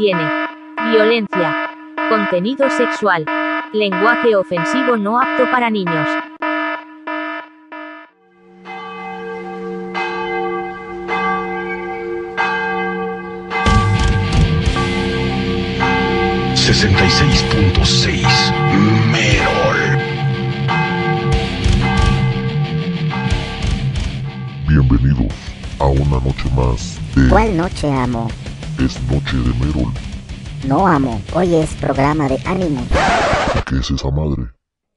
Contiene violencia, contenido sexual, lenguaje ofensivo no apto para niños. ...66.6... Merol. Bienvenidos a una noche más de ¿Cuál noche amo? Es Noche de Merol. No amo. Hoy es programa de Animus. ¿Y qué es esa madre?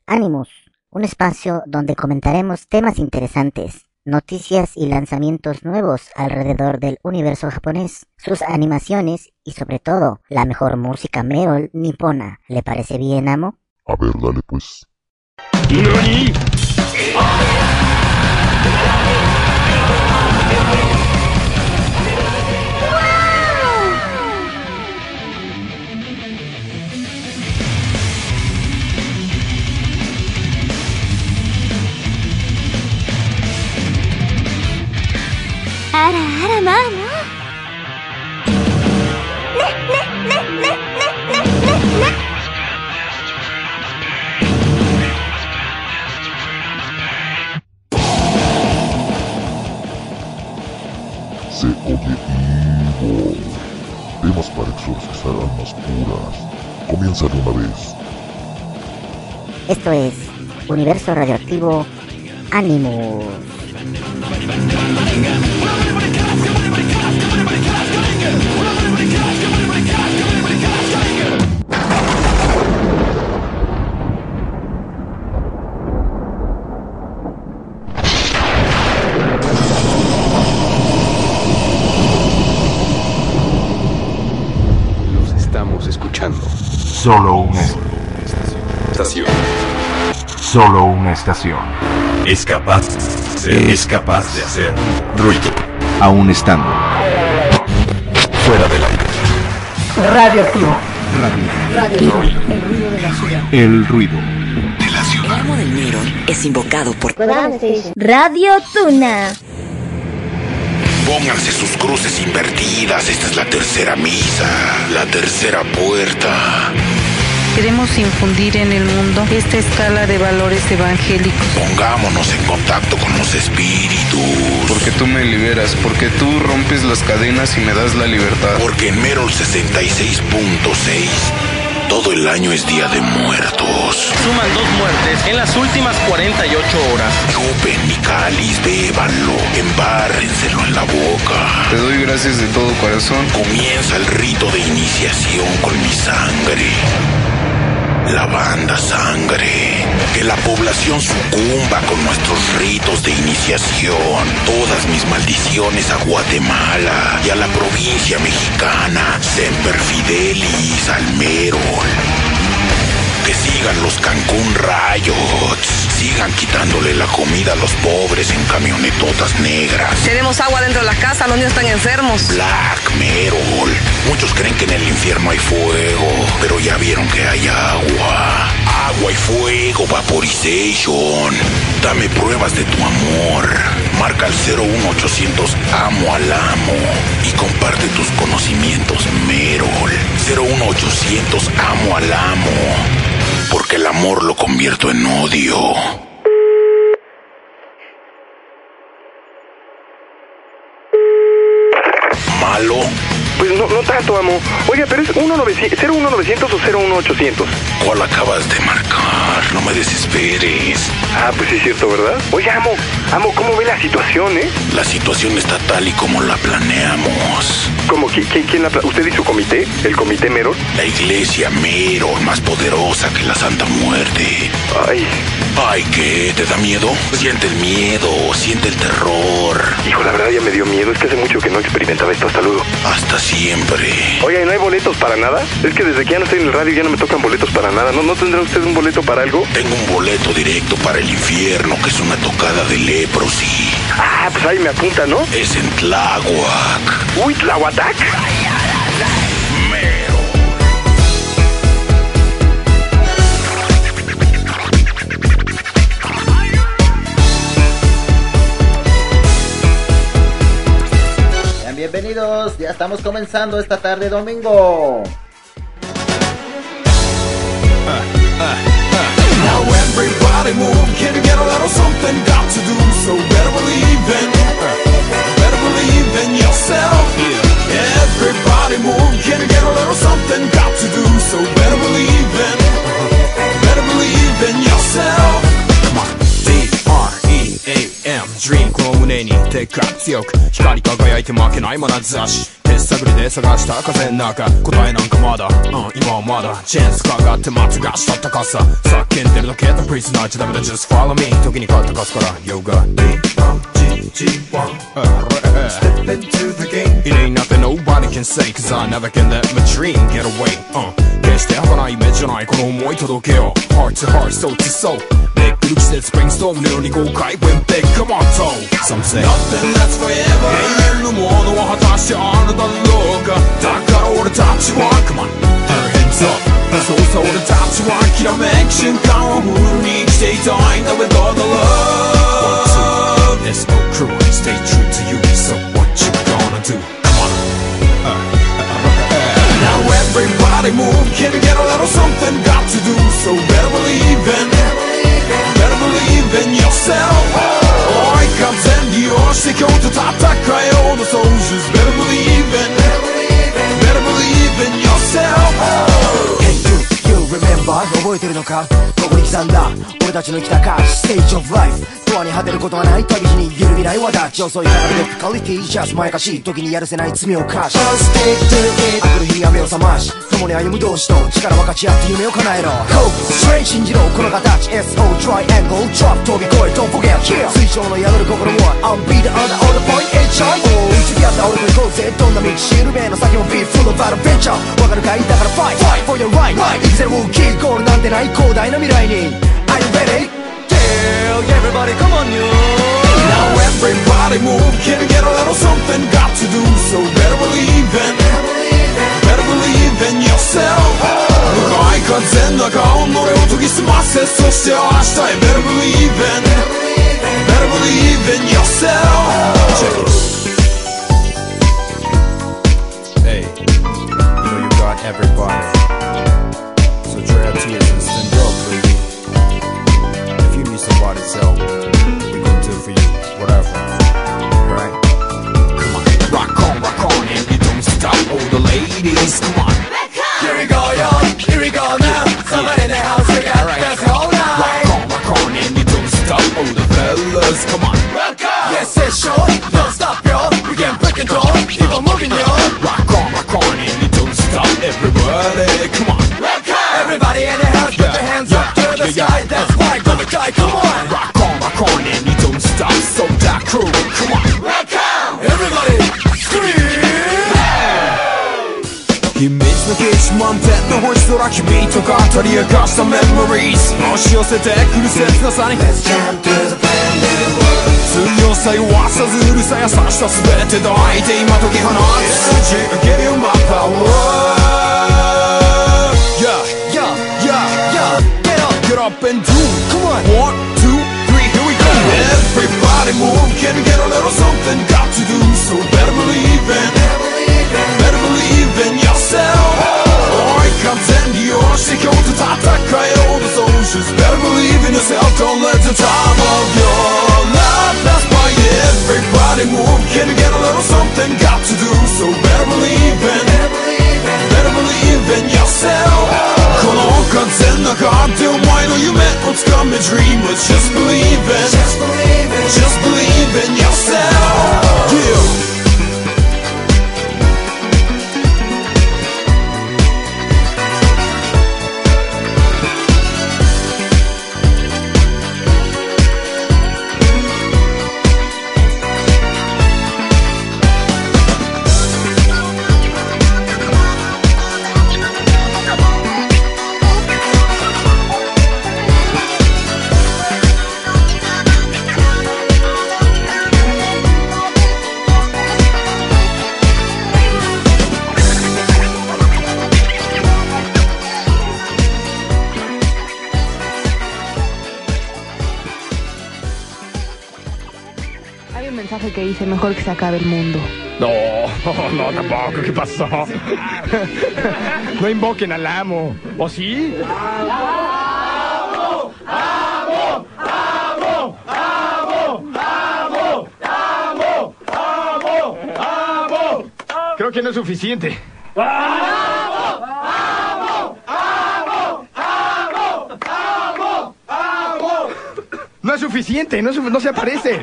Animus, un espacio donde comentaremos temas interesantes, noticias y lanzamientos nuevos alrededor del universo japonés, sus animaciones y sobre todo la mejor música Merol nipona. ¿Le parece bien, amo? A ver, dale pues. Se oye Evil. Temas para exorcizar almas puras. Comienza de una vez. Esto es Universo Radioactivo Animus. Solo una Estación. solo una estación. Es capaz, es capaz de hacer ruido. Aún estando Fuera del aire. Radioactivo. el ruido. De la ciudad. El amo del Miron es invocado por Radio Tuna. Pónganse sus cruces invertidas. Esta es la tercera misa. La tercera puerta. Queremos infundir en el mundo esta escala de valores evangélicos. Pongámonos en contacto con los espíritus. Porque tú me liberas, porque tú rompes las cadenas y me das la libertad. Porque en Merol 66.6 todo el año es Día de Muertos. Suman dos muertes en las últimas 48 horas. Chupen mi cáliz, bébanlo, embárrenselo en la boca. Te doy gracias de todo corazón. Comienza el rito de iniciación con mi sangre. La banda sangre. Que la población sucumba con nuestros ritos de iniciación. Todas mis maldiciones a Guatemala y a la provincia mexicana. Semper Fidelis al Merol. Que sigan los Cancún Riots. Sigan quitándole la comida a los pobres en camionetotas negras. Tenemos agua dentro de la casa, los niños están enfermos. Black Merol. Muchos creen que en el infierno hay fuego, pero ya vieron que hay agua. Agua y fuego, vaporization. Dame pruebas de tu amor. Marca el 01800 Amo al Amo y comparte tus conocimientos, Merol. 01800 Amo al Amo. Porque el amor lo convierto en odio. ¿Malo? No, no tanto, amo. Oiga, pero es 01900 01900 o 01800. ¿Cuál acabas de marcar? No me desesperes. Ah, pues sí es cierto, ¿verdad? Oye, amo, amo, ¿cómo ve la situación, eh? La situación está tal y como la planeamos. ¿Cómo? ¿Qui- qui- ¿Quién la pla- ¿Usted y su comité? ¿El comité Merol? La iglesia Mero, más poderosa que la Santa Muerte. Ay, Ay, ¿qué? ¿Te da miedo? Siente el miedo, siente el terror. hijo, la verdad ya me dio miedo. Es que hace mucho que no experimentaba esto. Hasta luego. Hasta siempre. Oiga, ¿y no hay boletos para nada? Es que desde que ya no estoy en el radio ya no me tocan boletos para nada. ¿No, ¿No tendrá usted un boleto para algo? Tengo un boleto directo para el infierno, que es una tocada de leprosy. Ah, pues ahí me apunta, ¿no? Es en Tláhuac. Uy, Tlahuatac. Bienvenidos. Ya estamos comenzando esta tarde domingo. Everybody move, can you get a little something got to do? So better believe in, better believe in yourself. Dream この胸にでっかく強く光り輝いて負けない眼差し。手探りで探した風の中答えなんかまだ、うん、今はまだ。チェンスかがって待つがしたったかさ。叫んでるだけだ。プリズナーじゃダメだ Just follow me 時に変わったかすから。Yoga D-R-G-G-1 Step into the game It ain't nothing nobody can say Cause I never can let my dream get away、uh, 決して儚い夢じゃないこの想い届けよう Heart to heart, soul to soul めくる季節 Brainstorm のように豪快 When big, come on toe Some say Nothing lasts forever 永遠のものは果たしてあるだろうかだから俺たちは Come on, put our hands up そうさ俺たちはきらめく瞬間をフルに生きていたいんだ With all the love One, two, SO crew Stay true to you So what you gonna do? Come on Now everybody move Can you get a little something got to do So better believe in Better believe in yourself 追い風に利用して今日と戦えようの Soldiers better believe in Better believe in yourself Hey you, you remember 覚えてるのかここに 刻んだ。俺たちの生きた価値 Stage of life ドアに果てることはない。旅路に揺るぎない輪立ち遅いからデフィカリティ Just まやかしい時にやるせない罪を犯し。Just stick to it 明くる日に雨を覚まし。共に歩む同士と力分かち合って夢を叶えろ。Hope, strength 信じろこの形。SO triangle drop 飛び越え Don't forget here 水晶の宿る心は I'm be the other all the point HI おう打ち合った俺と行こうぜ。どんな道しるべの先も Be full of adventure わかるかい？だから Fight, fight for your right 生きてるウキーゴールなんてない。広大な未来に。singing. Are you ready? Tell everybody, come on, you. Now everybody move, can you get a little something? Got to do so. Better believe in, better believe in yourself. 누가 아이컨 된다가온 노래 오뚜기 스마트 소시오 아시타에 Better believe in, better believe in yourself. Check it. Got everybody. The ladies, come on. Here we go, yo, here we go now. Somebody in the house, we got this whole night. Rock on, rock on And you don't stop, all the fellas, come on. Rock on! Yes, it's sure, don't stop, yo We can break and roll, keep on moving, yo Rock on, rock on And you don't stop, everybody, come on. Rock on! Everybody in the house, put your hands up to the sky. That's why, gonna die, come on. Rock on, rock on And you don't stop, so that crew, come on! の基地満点の星空君と語り明かしたメモリーズ押し寄せてくる切なさに Let's jump to the brand new world 強さ弱さずうるさ優しさ全て抱いて今解き放つ Yeah, give you my power Yeah, yeah, yeah, yeah Get up, get up and do Come on One, two, three, here we go Everybody move, can you get a little something got to do So better believe in Better believe in yourself 追い風 she comes to top that cry all the solutions. Better believe in yourself, don't let the time of your life pass by Everybody move, can you get a little something? Got to do So better believe in, better believe in yourself. Come on, guns in the car, dear why know you met what's coming Dream? But just believe in, just believe in yourself. Yeah. Dice mejor que se acabe el mundo. No, no, tampoco. ¿Qué pasó? No invoquen al amo. ¿O sí? ¡Amo! ¡Amo! ¡Amo! ¡Amo! ¡Amo! ¡Amo! ¡Amo! ¡Amo! Creo que no es suficiente. ¡Amo! ¡Amo! ¡Amo! ¡Amo! ¡Amo! ¡Amo! No es suficiente, no, no se aparece.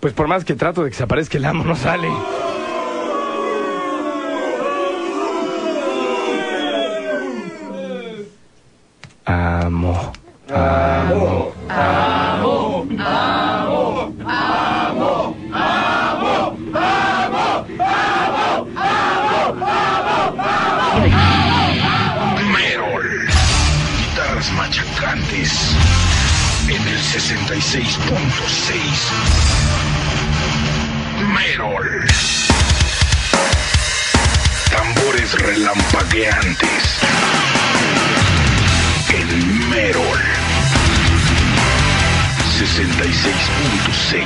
Pues por más que trato de que se aparezca el amo, no sale. Amo, ¡Amo! 96.6. Merol. Tambores relampagueantes. El Merol. 66.6.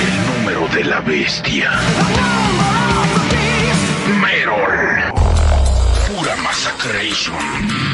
El número de la bestia. Merol. Pura Massacration.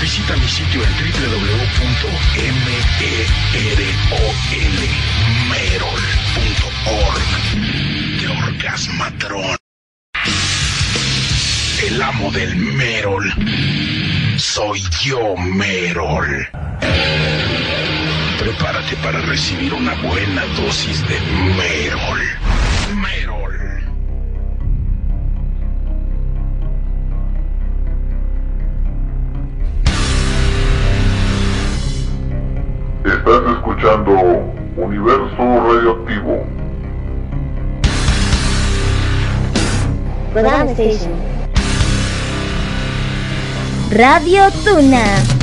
visita mi sitio en www.merol.org. De Orgasmatron. El amo del Merol. Soy yo, Merol. Prepárate para recibir una buena dosis de Merol. Merol. Estás escuchando Universo Radioactivo. Station. Radio Tuna.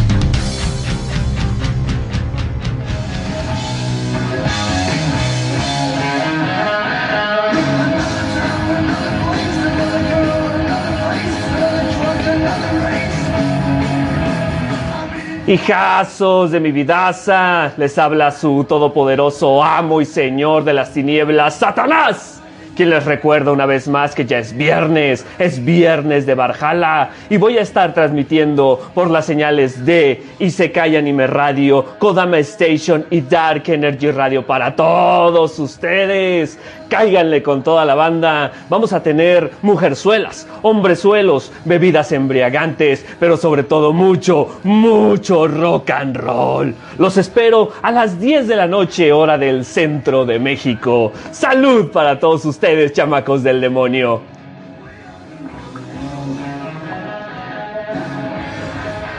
Hijazos de mi vidaza, les habla su todopoderoso amo y señor de las tinieblas, Satanás. Quien les recuerda una vez más que ya es viernes, es viernes de Barjala y voy a estar transmitiendo por las señales de Isekai Anime Radio, Kodama Station y Dark Energy Radio para todos ustedes. Cáiganle con toda la banda. Vamos a tener mujerzuelas, hombrezuelos, bebidas embriagantes, pero sobre todo mucho, mucho rock and roll. Los espero a las 10 de la noche, hora del centro de México. Salud para todos ustedes, chamacos del demonio.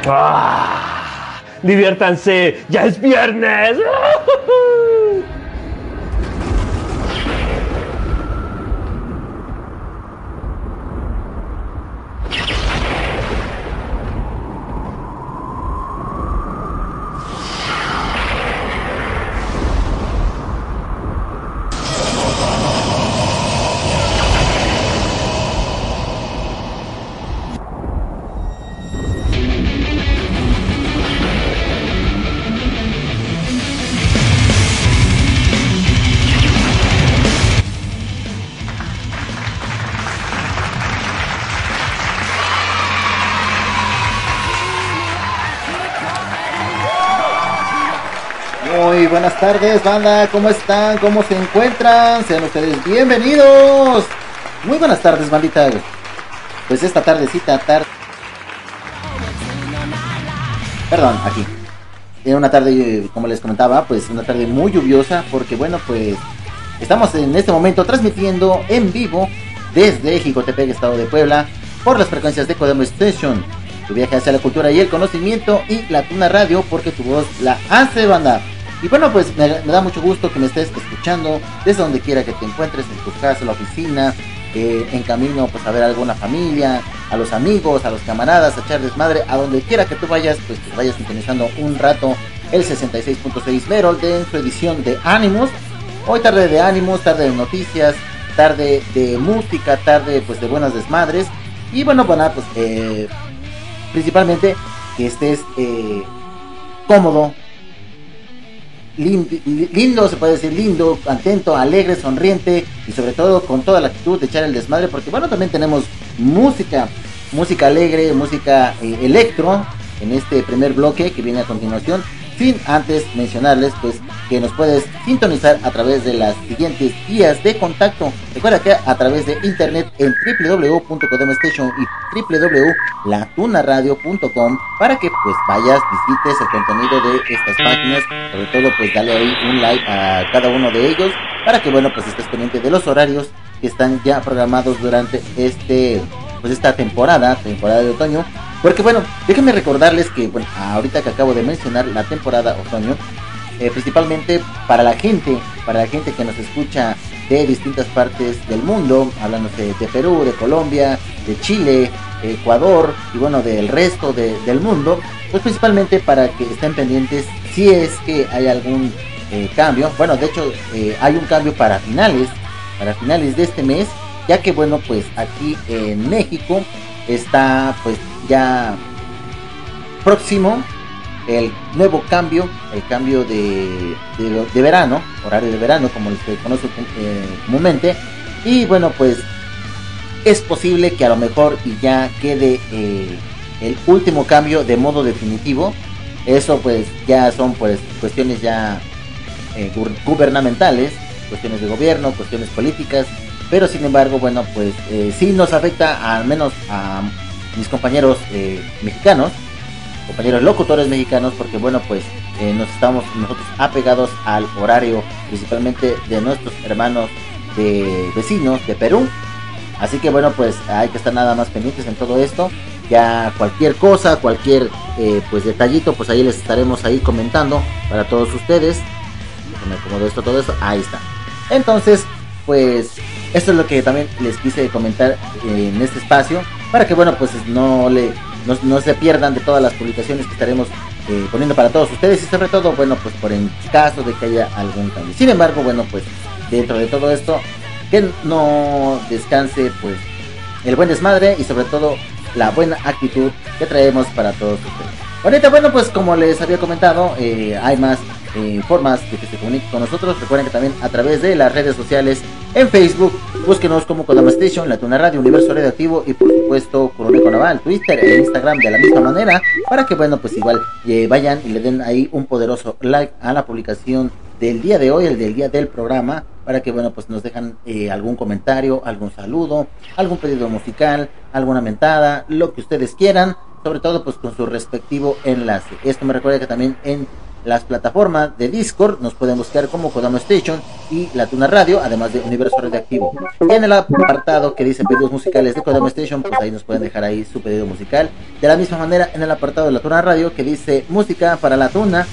¡Ah! Diviértanse, ya es viernes. buenas tardes, banda. ¿Cómo están? ¿Cómo se encuentran? Sean ustedes bienvenidos. Muy buenas tardes, bandita. Pues esta tardecita, tarde. Perdón, aquí. Era una tarde, como les comentaba, pues una tarde muy lluviosa, porque bueno, pues estamos en este momento transmitiendo en vivo desde Jicotepec, Estado de Puebla, por las frecuencias de Codemo Station. Tu viaje hacia la cultura y el conocimiento y la Tuna Radio, porque tu voz la hace banda. Y bueno, pues me, da mucho gusto que me estés escuchando desde donde quiera que te encuentres, en tu casa, en la oficina, eh, en camino pues a ver a alguna familia, a los amigos, a los camaradas, a echar desmadre, a donde quiera que tú vayas, pues vayas sintonizando un rato el 66.6 Merol de su edición de Ánimos. Hoy tarde de ánimos, tarde de noticias, tarde de música, tarde pues de buenas desmadres. Y bueno, bueno, pues eh, principalmente que estés eh, cómodo, lindo, se puede decir lindo, atento, alegre, sonriente y sobre todo con toda la actitud de echar el desmadre porque bueno, también tenemos música, música alegre, música eh, electro en este primer bloque que viene a continuación sin antes mencionarles pues que nos puedes sintonizar a través de las siguientes vías de contacto. Recuerda que a través de internet en www.codemstation y www.latunaradio.com para que pues vayas, visites el contenido de estas páginas, sobre todo pues dale ahí un like a cada uno de ellos para que bueno pues estés pendiente de los horarios que están ya programados durante este pues esta temporada, temporada de otoño porque bueno, déjenme recordarles que, bueno, ahorita que acabo de mencionar la temporada otoño, eh, principalmente para la gente, para la gente que nos escucha de distintas partes del mundo, hablándose de Perú, de Colombia, de Chile, Ecuador y bueno, del resto del mundo, pues principalmente para que estén pendientes si es que hay algún eh, cambio. Bueno, de hecho eh, hay un cambio para finales, para finales de este mes, ya que bueno, pues aquí en México está pues ya próximo el nuevo cambio, el cambio de, de, verano, horario de verano, como se conoce eh, comúnmente. Y bueno, pues es posible que a lo mejor ya quede eh, el último cambio de modo definitivo. Eso pues ya son pues cuestiones ya eh, gubernamentales, cuestiones de gobierno, cuestiones políticas. Pero sin embargo, bueno, pues sí nos afecta al menos a mis compañeros eh, mexicanos, compañeros locutores mexicanos, porque bueno, pues eh, nos estamos nosotros apegados al horario principalmente de nuestros hermanos de vecinos de Perú. Así que bueno, pues hay que estar nada más pendientes en todo esto. Ya cualquier cosa, cualquier eh, pues detallito, pues ahí les estaremos ahí comentando para todos ustedes. Déjenme acomodo esto, todo eso. Ahí está. Entonces, pues esto es lo que también les quise comentar en este espacio para que bueno pues no le no, se pierdan de todas las publicaciones que estaremos eh, poniendo para todos ustedes y sobre todo bueno pues por en caso de que haya algún cambio. Sin embargo bueno pues dentro de todo esto que no descanse pues el buen desmadre y sobre todo la buena actitud que traemos para todos ustedes. Ahorita bueno pues como les había comentado eh, hay más formas de que se comunique con nosotros. Recuerden que también a través de las redes sociales en Facebook, búsquenos como Kodama Station, La Tuna Radio, Universo Radioactivo y por supuesto Coroneco Naval, Twitter e Instagram de la misma manera, para que bueno, pues igual eh, vayan y le den ahí un poderoso like a la publicación del día de hoy, el del día del programa, para que bueno, pues nos dejan eh, algún comentario, algún saludo, algún pedido musical, alguna mentada, lo que ustedes quieran, sobre todo pues con su respectivo enlace. Esto me recuerda que también en las plataformas de Discord nos pueden buscar como Kodama Station y La Tuna Radio, además de Universo Radioactivo. En el apartado que dice pedidos musicales de Kodama Station, pues ahí nos pueden dejar ahí su pedido musical. De la misma manera, en el apartado de La Tuna Radio que dice música para la tuna,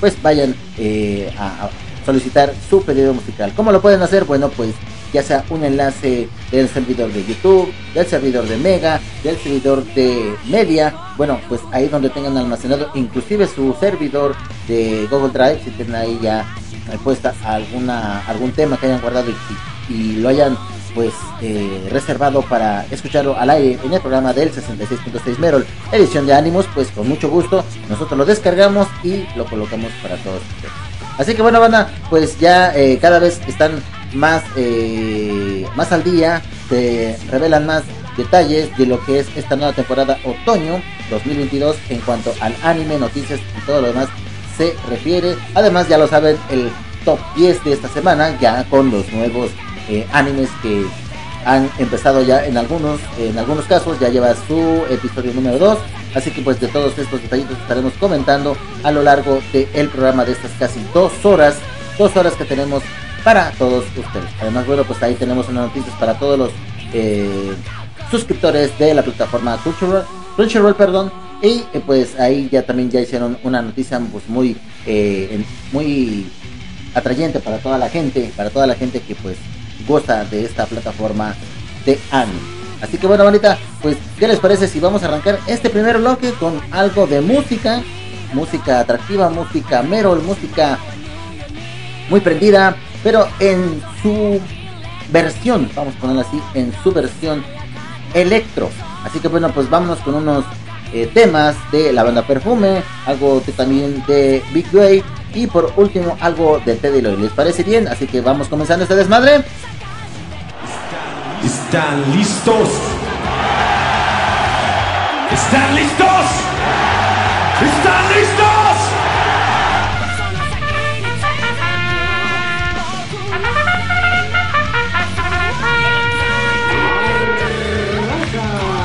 pues vayan eh, a solicitar su pedido musical. ¿Cómo lo pueden hacer? Bueno, pues ya sea un enlace del servidor de YouTube, del servidor de Mega, del servidor de Media, bueno, pues ahí donde tengan almacenado inclusive su servidor de Google Drive, si tienen ahí ya puesta alguna algún tema que hayan guardado y, lo hayan pues eh, reservado para escucharlo al aire en el programa del 66.6 Merol, edición de ánimos, pues con mucho gusto nosotros lo descargamos y lo colocamos para todos. Así que bueno, banda, pues ya eh, cada vez están más, eh, más al día, se revelan más detalles de lo que es esta nueva temporada otoño 2022 en cuanto al anime, noticias y todo lo demás se refiere. Además, ya lo saben, el top 10 de esta semana, ya con los nuevos eh, animes que han empezado ya en algunos, en algunos casos, ya lleva su episodio número 2. Así que pues de todos estos detallitos estaremos comentando a lo largo del programa de estas casi dos horas, dos horas que tenemos para todos ustedes. Además, bueno, pues ahí tenemos unas noticias para todos los eh, suscriptores de la plataforma Crunchyroll, Crunchyroll, perdón, Y eh, pues ahí ya también ya hicieron una noticia pues muy, eh, muy atrayente para toda la gente, para toda la gente que pues goza de esta plataforma de anime. Así que bueno, bonita, pues ¿qué les parece si vamos a arrancar este primer bloque con algo de música? Música atractiva, música merol, música muy prendida, pero en su versión, vamos a ponerla así, en su versión electro. Así que bueno, pues vámonos con unos eh, temas de la banda Perfume, algo también de Big Way y por último algo de Teddy Lloyd. ¿Les parece bien? Así que vamos comenzando este desmadre. ¿Están listos? ¿Están listos? ¿Están listos?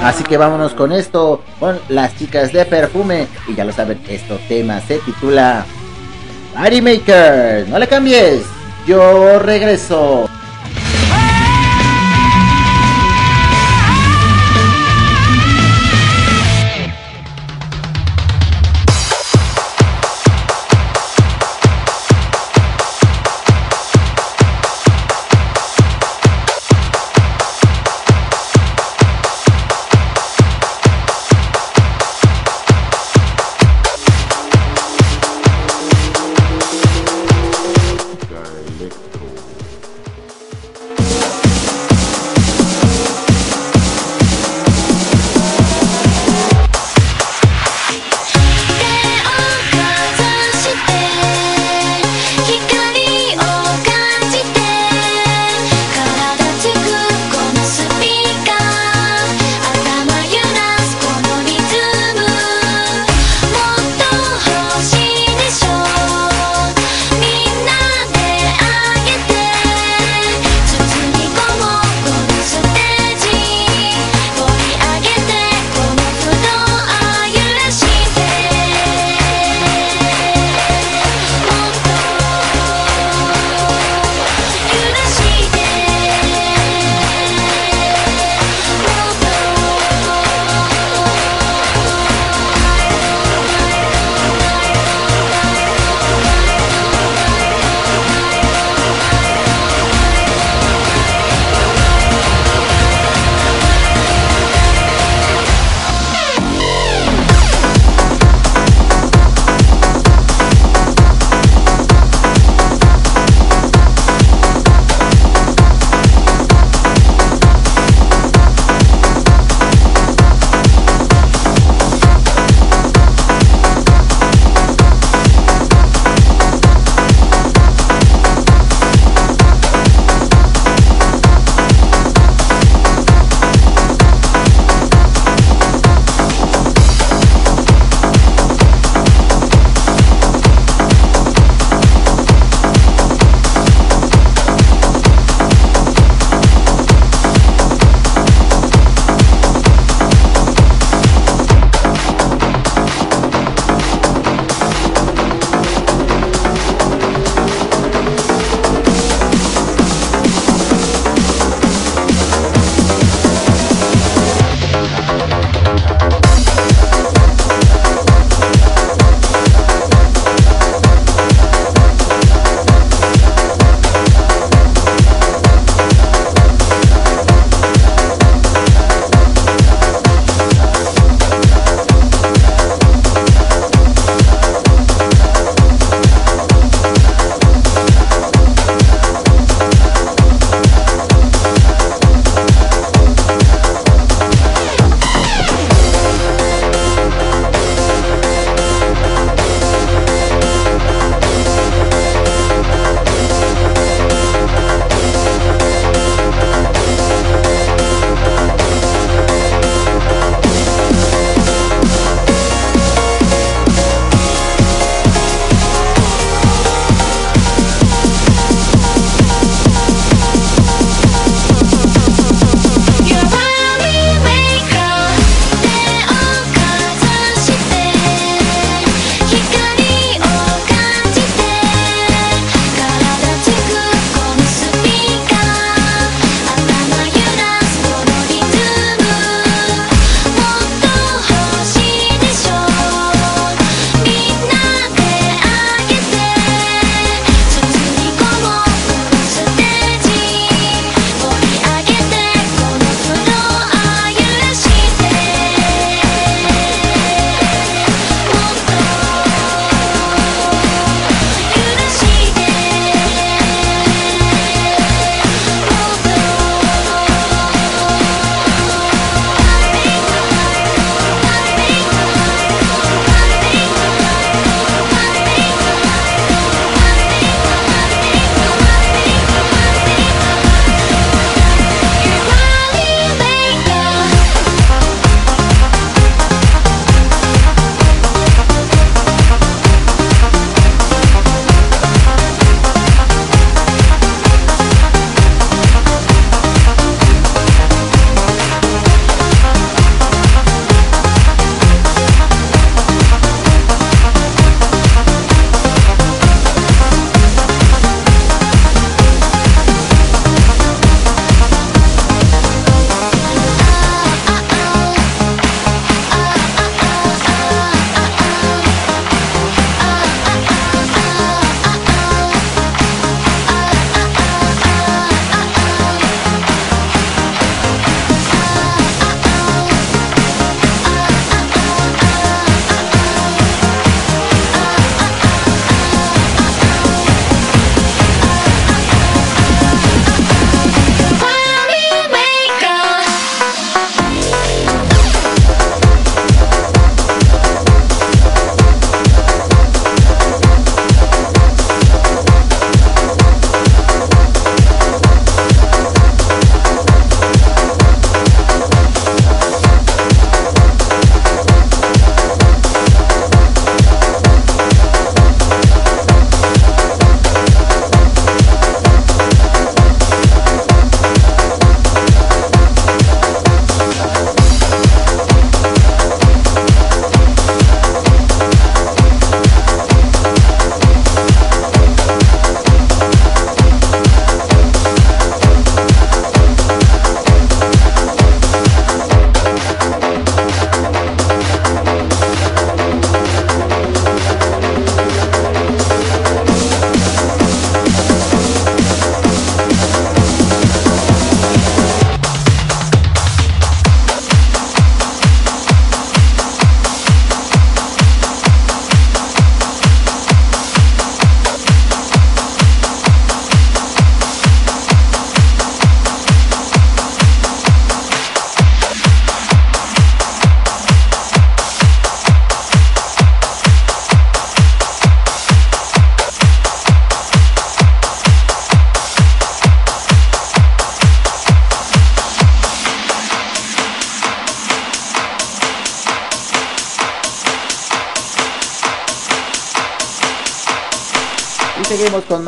Así que vámonos con esto, con las chicas de perfume. Y ya lo saben, este tema se titula Party Maker. No le cambies, yo regreso.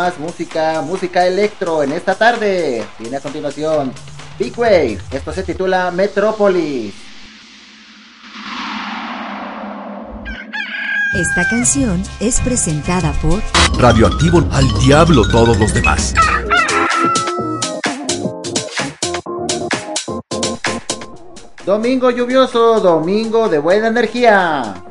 Más música, música electro en esta tarde. Viene a continuación Big Wave. Esto se titula Metrópolis. Esta canción es presentada por Radioactivo al diablo todos los demás. Domingo lluvioso, domingo de buena energía.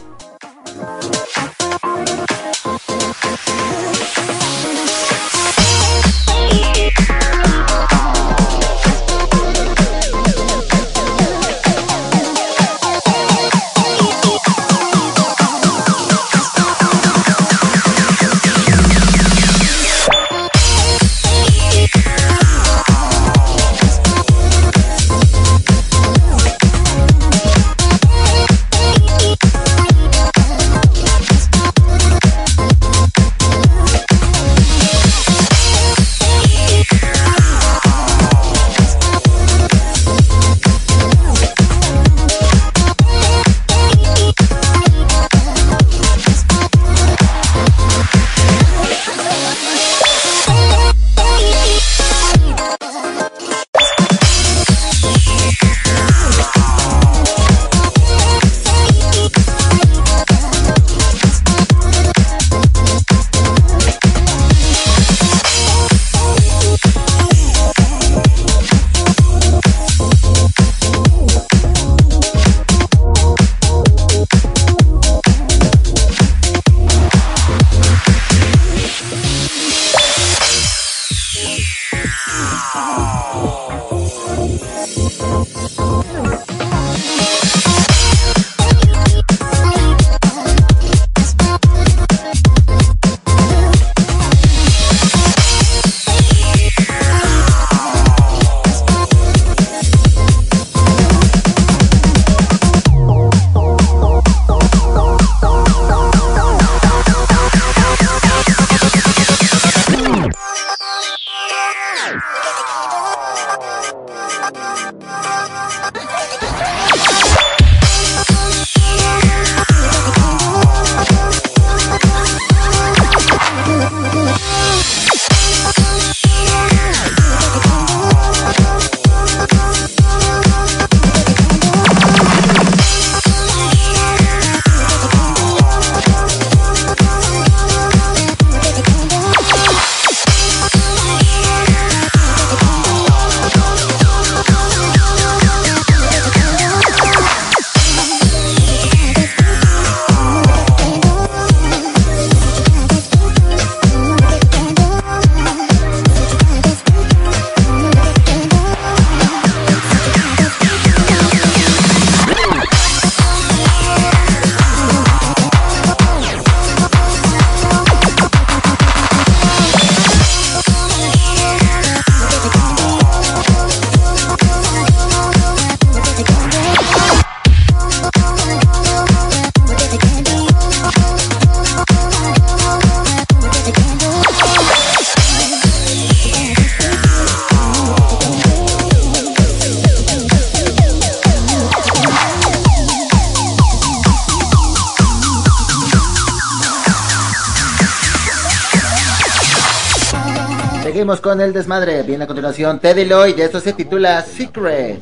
Con el desmadre. Viene a continuación Teddy Lloyd. Esto se titula Secret.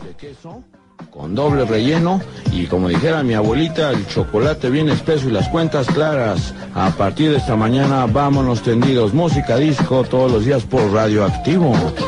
con doble relleno y como dijera mi abuelita, el chocolate bien espeso y las cuentas claras. A partir de esta mañana, vámonos tendidos. Música disco todos los días por Radioactivo. キ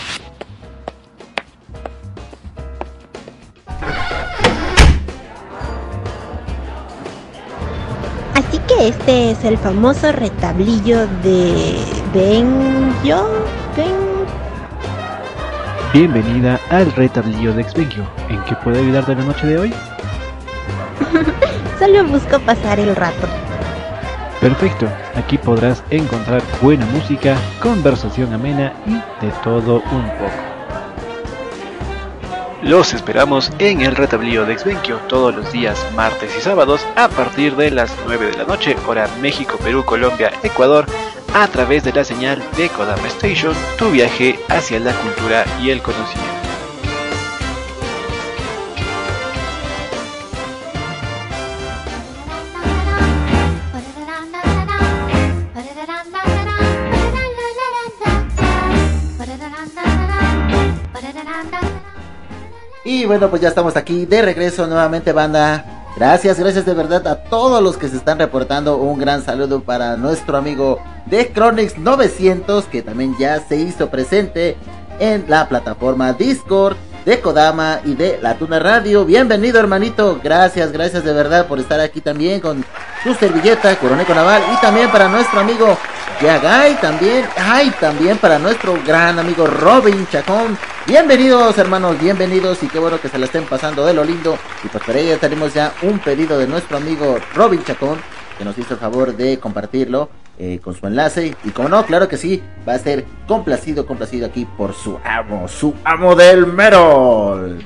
Este es el famoso retablillo de Benjo. Ben... Bienvenida al retablillo de Exvenio. ¿En qué puedo ayudarte la noche de hoy? Solo busco pasar el rato. Perfecto, aquí podrás encontrar buena música, conversación amena y de todo un poco. Los esperamos en el retablío de Exvenquio todos los días martes y sábados a partir de las 9 de la noche, hora México, Perú, Colombia, Ecuador, a través de la señal de Kodama Station, tu viaje hacia la cultura y el conocimiento. Bueno, pues ya estamos aquí de regreso nuevamente, banda. Gracias, gracias de verdad a todos los que se están reportando. Un gran saludo para nuestro amigo de Chronix 900, que también ya se hizo presente en la plataforma Discord de Kodama y de La Tuna Radio. Bienvenido, hermanito. Gracias, gracias de verdad por estar aquí también con su servilleta, Coroneco Naval. Y también para nuestro amigo Yagay, también. Ay, también para nuestro gran amigo Robin Chacón. Bienvenidos, hermanos, bienvenidos. Y qué bueno que se la estén pasando de lo lindo. Y pues por ahí tenemos ya un pedido de nuestro amigo Robin Chacón, que nos hizo el favor de compartirlo. Eh, con su enlace. Y como no, claro que sí, va a ser complacido, complacido aquí por su amo, su amo del Merol.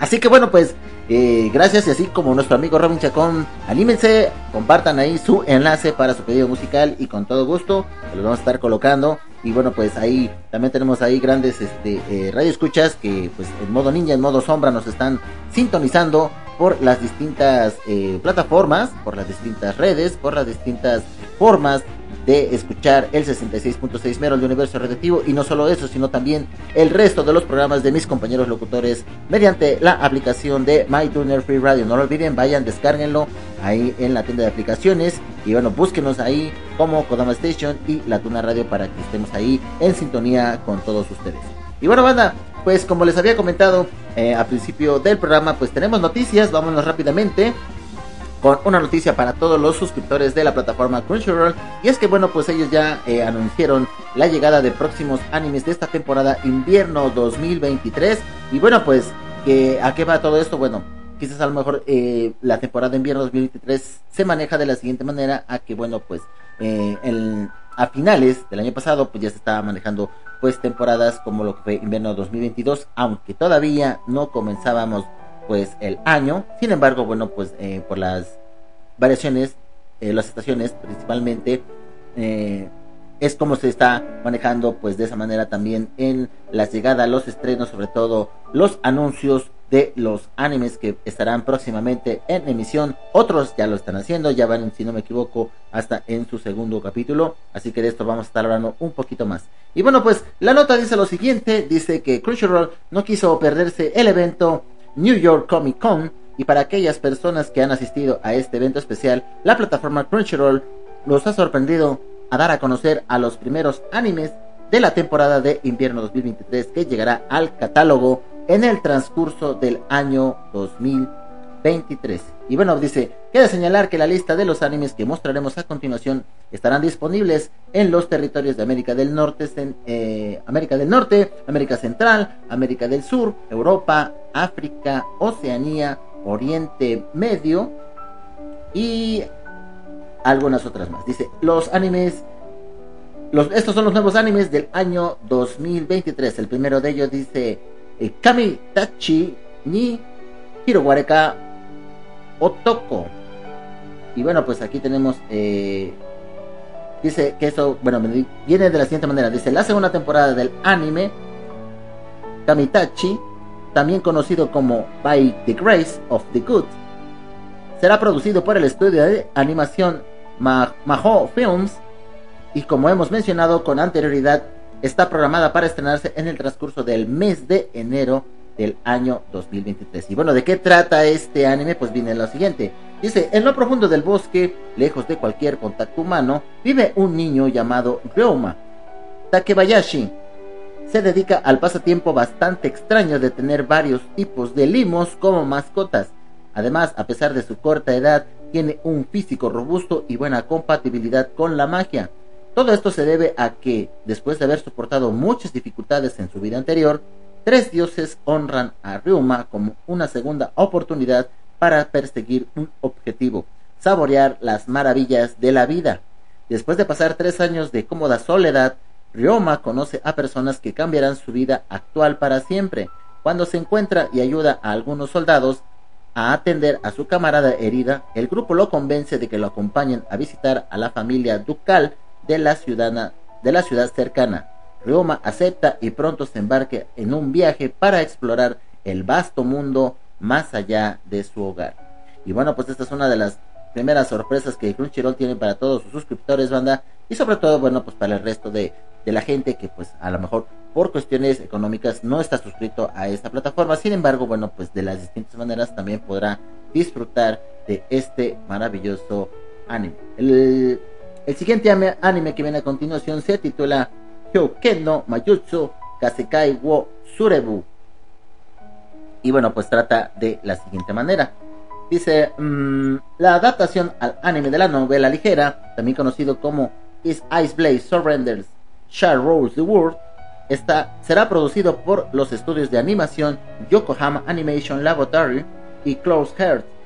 Así que bueno, pues eh, gracias y así como nuestro amigo Robin Chacón, anímense, compartan ahí su enlace para su pedido musical y con todo gusto lo vamos a estar colocando. Y bueno, pues ahí también tenemos ahí grandes este, eh, radio escuchas que pues en modo ninja, en modo sombra nos están sintonizando por las distintas eh, plataformas, por las distintas redes, por las distintas formas de escuchar el 66.6 Mero de Universo Radioactivo y no solo eso, sino también el resto de los programas de mis compañeros locutores mediante la aplicación de MyTuner Free Radio. No lo olviden, vayan, descárguenlo ahí en la tienda de aplicaciones y bueno, búsquenos ahí como Kodama Station y La Tuna Radio para que estemos ahí en sintonía con todos ustedes. Y bueno, banda, pues como les había comentado eh, al principio del programa, pues tenemos noticias, vámonos rápidamente con una noticia para todos los suscriptores de la plataforma Crunchyroll. Y es que bueno pues ellos ya eh, anunciaron la llegada de próximos animes de esta temporada invierno 2023 y bueno pues a qué va todo esto bueno quizás a lo mejor eh, la temporada invierno 2023 se maneja de la siguiente manera a que bueno pues el, a finales del año pasado pues ya se estaba manejando pues temporadas como lo que fue invierno 2022 aunque todavía no comenzábamos pues el año sin embargo bueno pues eh, por las variaciones eh, las estaciones principalmente eh, es como se está manejando pues de esa manera también en la llegada los estrenos sobre todo los anuncios de los animes que estarán próximamente en emisión. Otros ya lo están haciendo, ya van, si no me equivoco, hasta en su segundo capítulo. Así que de esto vamos a estar hablando un poquito más. Y bueno, pues la nota dice lo siguiente, dice que Crunchyroll no quiso perderse el evento New York Comic Con. Y para aquellas personas que han asistido a este evento especial, la plataforma Crunchyroll los ha sorprendido a dar a conocer a los primeros animes de la temporada de invierno 2023 que llegará al catálogo en el transcurso del año 2023. Y bueno, dice, queda señalar que la lista de los animes que mostraremos a continuación estarán disponibles en los territorios de América del Norte, eh, América del Norte, América Central, América del Sur, Europa, África, Oceanía, Oriente Medio y algunas otras más. Dice, los animes estos son los nuevos animes del año 2023. El primero de ellos dice eh, Kami Tachi ni Hirowareka Otoko. Y bueno, pues aquí tenemos. Eh, dice que eso, bueno, viene de la siguiente manera. Dice: La segunda temporada del anime Kamitachi, también conocido como By the Grace of the Good, será producido por el estudio de animación Maho Films y como hemos mencionado con anterioridad, está programada para estrenarse en el transcurso del mes de enero del año 2023. Y bueno, ¿de qué trata este anime? Pues viene lo siguiente. Dice, en lo profundo del bosque, lejos de cualquier contacto humano, vive un niño llamado Ryoma Takebayashi. Se dedica al pasatiempo bastante extraño de tener varios tipos de limos como mascotas. Además, a pesar de su corta edad, tiene un físico robusto y buena compatibilidad con la magia. Todo esto se debe a que, después de haber soportado muchas dificultades en su vida anterior, tres dioses honran a Ryuma como una segunda oportunidad para perseguir un objetivo, saborear las maravillas de la vida. Después de pasar tres años de cómoda soledad, Ryoma conoce a personas que cambiarán su vida actual para siempre. Cuando se encuentra y ayuda a algunos soldados a atender a su camarada herida, el grupo lo convence de que lo acompañen a visitar a la familia ducal de la, de la ciudad cercana. Ryoma acepta y pronto se embarque en un viaje para explorar el vasto mundo más allá de su hogar. Y bueno, pues esta es una de las primeras sorpresas que Crunchyroll tiene para todos sus suscriptores, banda, y sobre todo, bueno, pues para el resto de, de la gente que pues a lo mejor por cuestiones económicas no está suscrito a esta plataforma. Sin embargo, bueno, pues de las distintas maneras también podrá disfrutar de este maravilloso anime. El siguiente anime que viene a continuación se titula No Mayutsu Kasekai wo Surebu. Y bueno, pues trata de la siguiente manera. Dice, mm, la adaptación al anime de la novela ligera, también conocido como Is Ice Blaze Surrenders, Share Rules the World, está, será producido por los estudios de animación Yokohama Animation Laboratory y Close Heart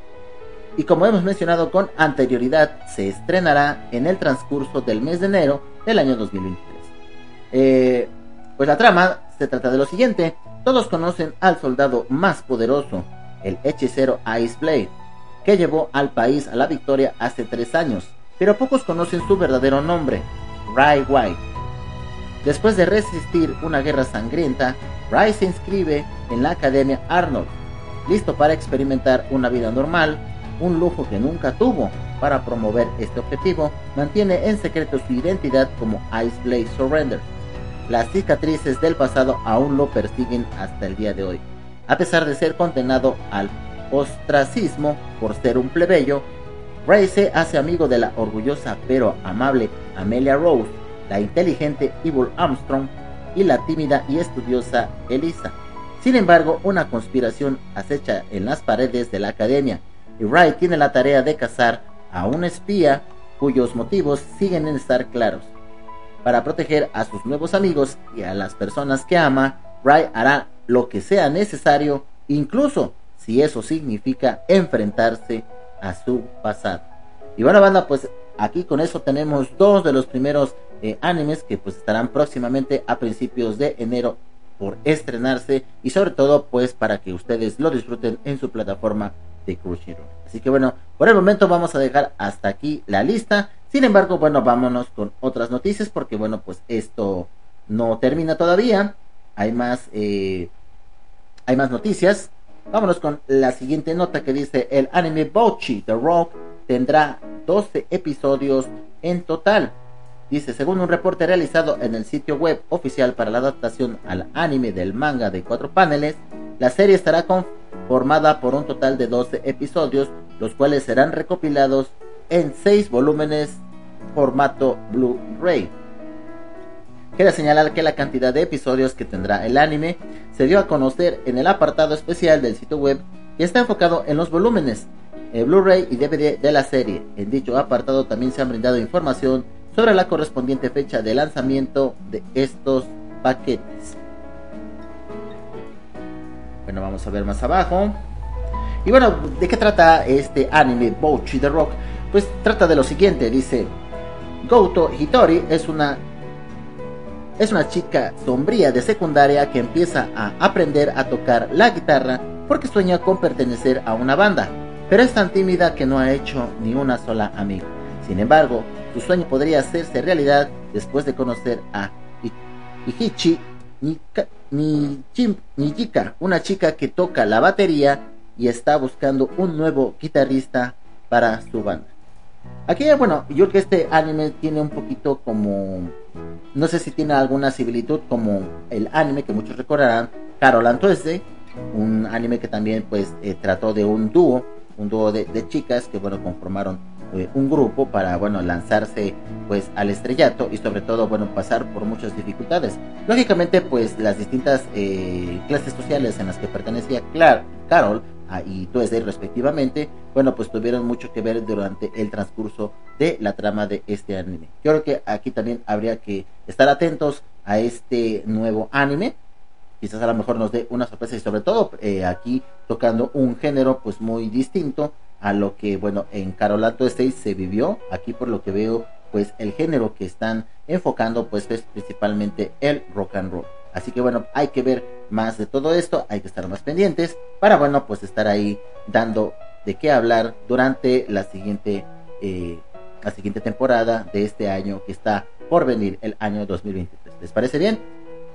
y como hemos mencionado con anterioridad, se estrenará en el transcurso del mes de enero del año 2023. Eh, pues la trama se trata de lo siguiente, todos conocen al soldado más poderoso, el hechicero Ice Blade, que llevó al país a la victoria hace tres años, pero pocos conocen su verdadero nombre, Rai White. Después de resistir una guerra sangrienta, Rai se inscribe en la Academia Arnold, listo para experimentar una vida normal un lujo que nunca tuvo. Para promover este objetivo, mantiene en secreto su identidad como Ice Blaze Surrender. Las cicatrices del pasado aún lo persiguen hasta el día de hoy. A pesar de ser condenado al ostracismo por ser un plebeyo, Ray se hace amigo de la orgullosa pero amable Amelia Rose, la inteligente Evil Armstrong y la tímida y estudiosa Elisa. Sin embargo, una conspiración acecha en las paredes de la academia y Wright tiene la tarea de cazar a un espía cuyos motivos siguen en estar claros. Para proteger a sus nuevos amigos y a las personas que ama, Wright hará lo que sea necesario, incluso si eso significa enfrentarse a su pasado. Y bueno, banda, pues aquí con eso tenemos dos de los primeros eh, animes que pues estarán próximamente a principios de enero por estrenarse y sobre todo pues para que ustedes lo disfruten en su plataforma de Crunchyroll. Así que bueno, por el momento vamos a dejar hasta aquí la lista. Sin embargo, bueno, vámonos con otras noticias porque bueno, pues esto no termina todavía. Hay más, eh, hay más noticias. Vámonos con la siguiente nota que dice el anime Bouchi The Rock tendrá 12 episodios en total. Dice, según un reporte realizado en el sitio web oficial para la adaptación al anime del manga de cuatro paneles, la serie estará conformada por un total de 12 episodios, los cuales serán recopilados en 6 volúmenes formato Blu-ray. Queda señalar que la cantidad de episodios que tendrá el anime se dio a conocer en el apartado especial del sitio web que está enfocado en los volúmenes, Blu-ray y DVD de la serie. En dicho apartado también se han brindado información sobre la correspondiente fecha de lanzamiento de estos paquetes. Bueno, vamos a ver más abajo. Y bueno, ¿de qué trata este anime Bouchi the Rock? Pues trata de lo siguiente, dice Goto Hitori es una es una chica sombría de secundaria que empieza a aprender a tocar la guitarra porque sueña con pertenecer a una banda, pero es tan tímida que no ha hecho ni una sola amiga. Sin embargo, su sueño podría hacerse realidad después de conocer a Ihichi Nijika, una chica que toca la batería y está buscando un nuevo guitarrista para su banda. Aquí, bueno, yo creo que este anime tiene un poquito como. No sé si tiene alguna similitud como el anime que muchos recordarán, Carol Tuesday, un anime que también pues eh, trató de un dúo, un dúo de, chicas que bueno conformaron eh, un grupo para bueno lanzarse pues al estrellato y sobre todo bueno pasar por muchas dificultades lógicamente pues las distintas eh, clases sociales en las que pertenecía Clar Carol y Tuesday respectivamente bueno pues tuvieron mucho que ver durante el transcurso de la trama de este anime. Yo creo que aquí también habría que estar atentos a este nuevo anime. Quizás a lo mejor nos dé una sorpresa y sobre todo eh, aquí tocando un género pues muy distinto a lo que bueno en Carolato State se vivió. Aquí por lo que veo pues el género que están enfocando pues es principalmente el rock and roll. Así que bueno hay que ver más de todo esto hay que estar más pendientes para bueno pues estar ahí dando de qué hablar durante la siguiente eh, la siguiente temporada de este año que está por venir el año 2023 les parece bien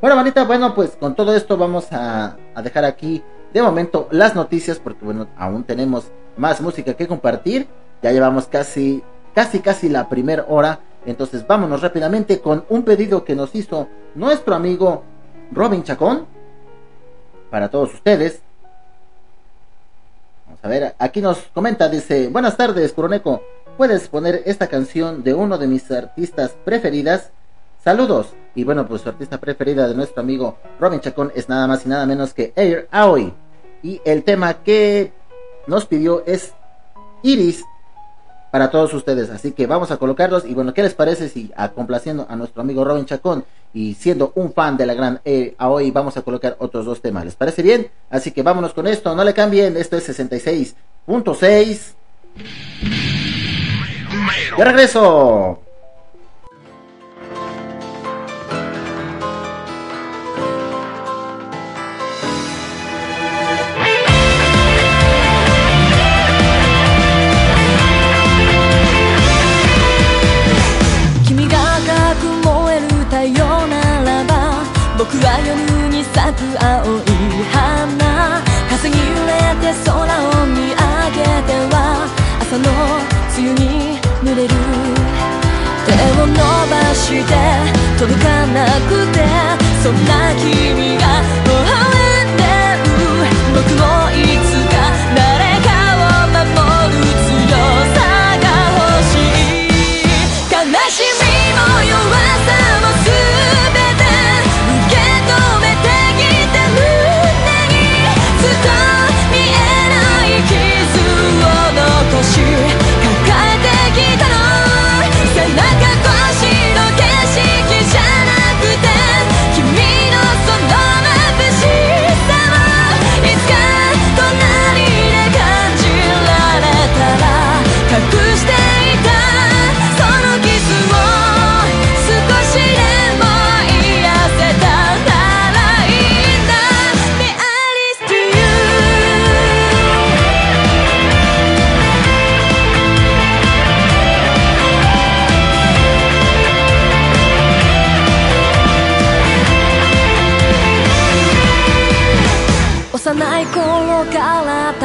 bueno manita bueno pues con todo esto vamos a, a dejar aquí de momento las noticias porque bueno aún tenemos más música que compartir. Ya llevamos casi, casi, casi la primera hora. Entonces vámonos rápidamente con un pedido que nos hizo nuestro amigo Robin Chacón. Para todos ustedes. Vamos a ver, aquí nos comenta, dice, buenas tardes, Coroneco. ¿Puedes poner esta canción de uno de mis artistas preferidas? Saludos. Y bueno, pues su artista preferida de nuestro amigo Robin Chacón es nada más y nada menos que Air Aoi. Y el tema que nos pidió es Iris para todos ustedes. Así que vamos a colocarlos. Y bueno, ¿qué les parece si a, complaciendo a nuestro amigo Robin Chacón y siendo un fan de la gran E a hoy vamos a colocar otros dos temas? ¿Les parece bien? Así que vámonos con esto. No le cambien. Esto es 66.6. De regreso. 青い花風に揺れて空を見上げては朝の梅雨に濡れる。手を伸ばして届かなくてそんな君が微笑んでる。僕も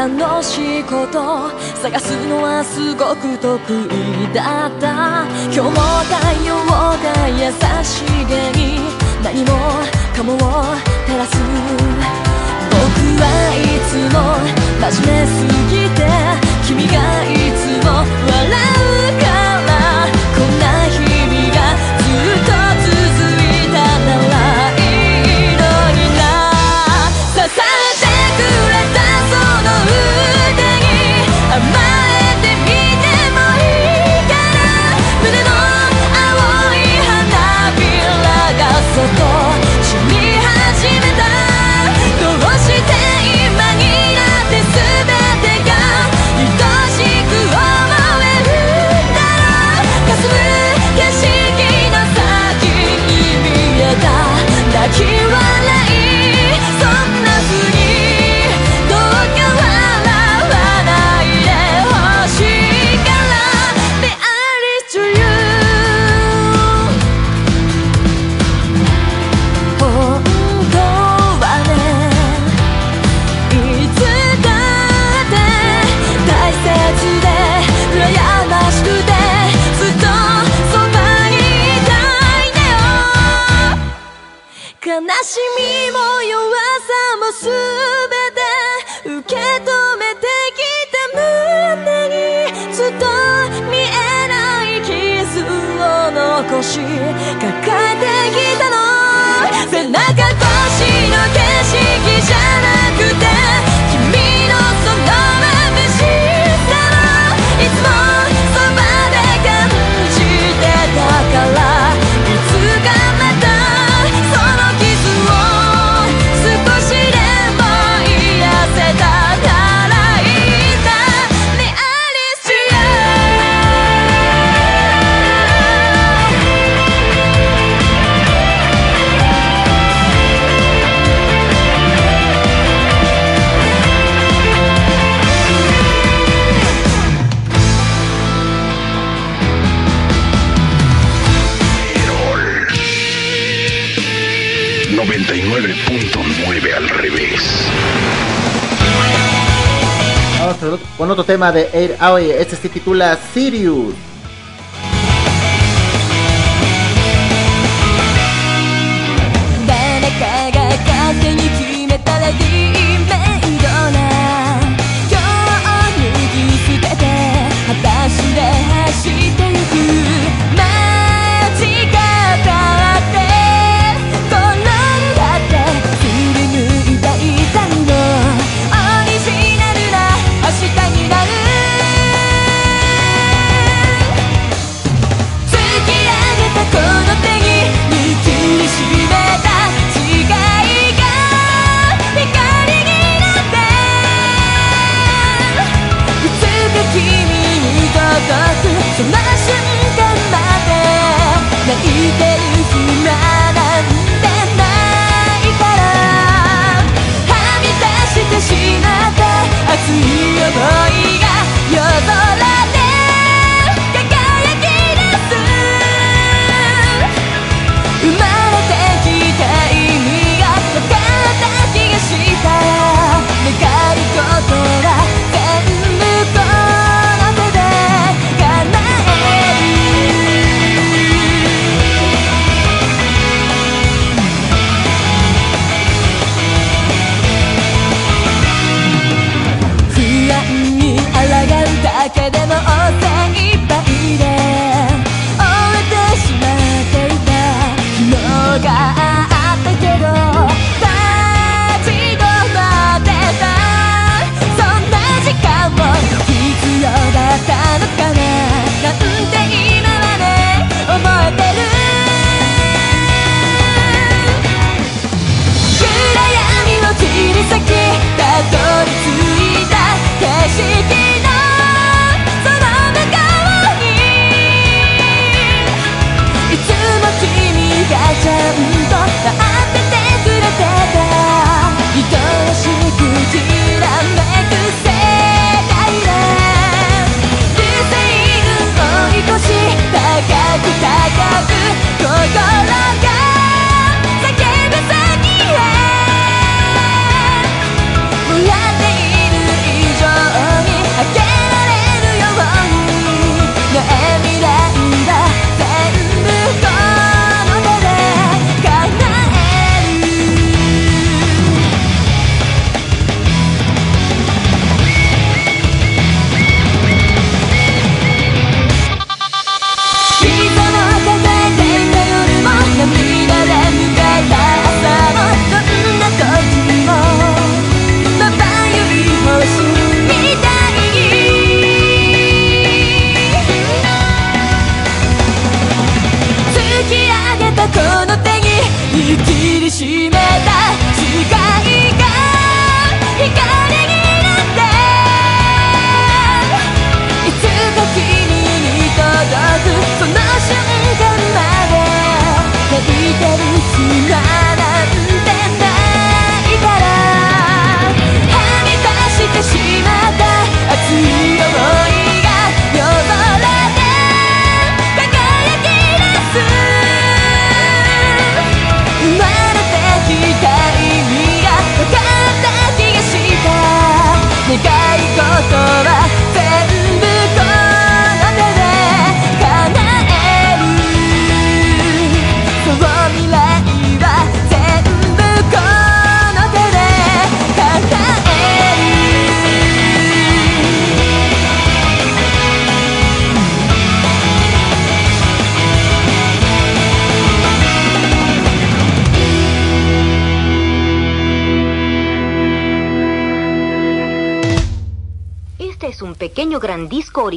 楽しいこと探すのはすごく得意だった。今日も太陽が優しげに何もかもを照らす。僕はいつも真面目すぎて君がいつも笑う。しみもよ con otro tema de Air Aoi. Este se titula Sirius.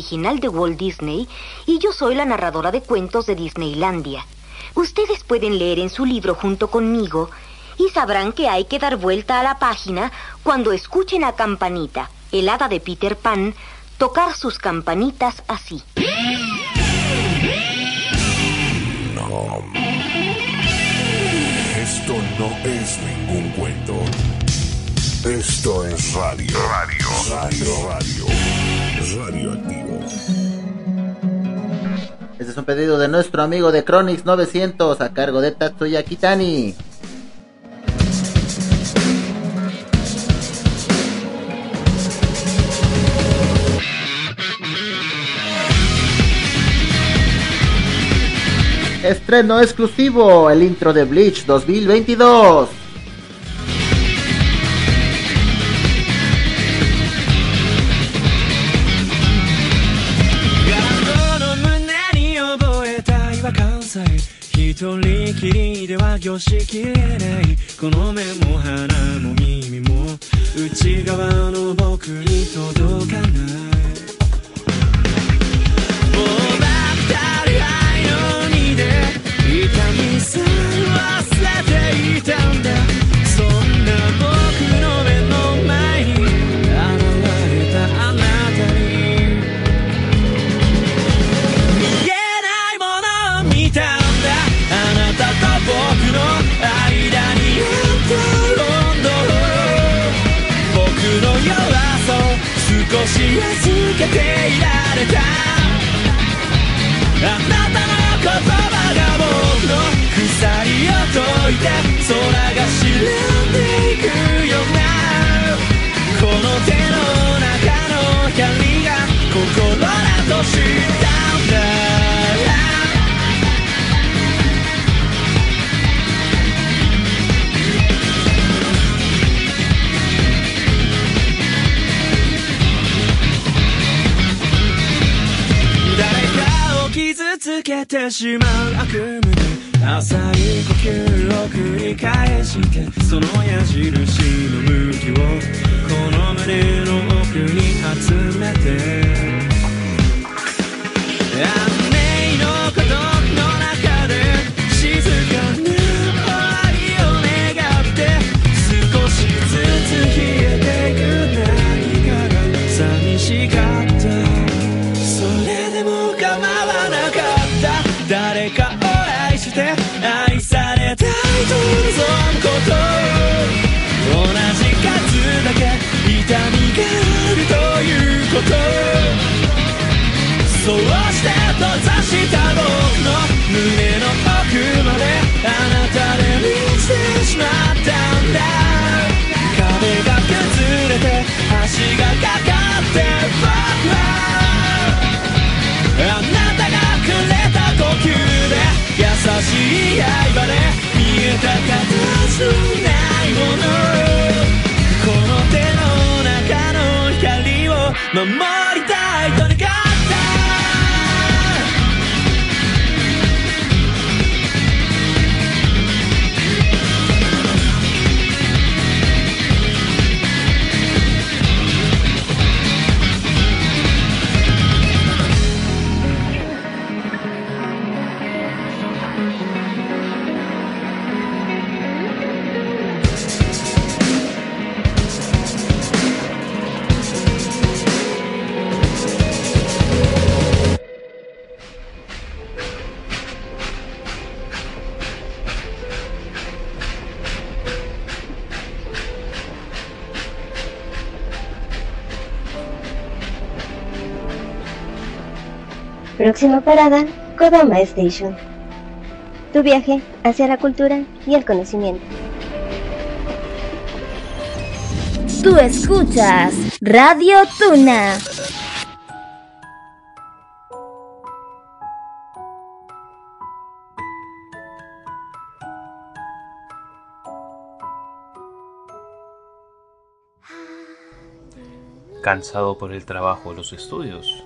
Original de Walt Disney y yo soy la narradora de cuentos de Disneylandia. Ustedes pueden leer en su libro junto conmigo y sabrán que hay que dar vuelta a la página cuando escuchen a Campanita, el hada de Peter Pan, tocar sus campanitas así. Esto no es ningún cuento. Esto es radio. Radio. Radio. Radio. Es un pedido de nuestro amigo de Chronix 900 a cargo de Tatsuya Kitani. Estreno exclusivo, el intro de Bleach 2022. りでは凝しきれない。この目も鼻も耳も内側の僕に届くけていられた。あなたの言葉が僕の鎖を解いて空が沈んでいくような。この手の中の光が心だと知っててしまう悪夢で浅い呼吸を繰り返してその矢印の向きをこの胸の奥に集めて。そうして閉ざした僕の胸の奥まであなたで満ちてしまったんだ。壁が崩れて橋がかかって僕はあなたがくれた呼吸で優しい刃で見えた形のないもの。那么。Próxima parada, Kodama Station. Tu viaje hacia la cultura y el conocimiento. Tú escuchas Radio Tuna. Cansado por el trabajo o los estudios.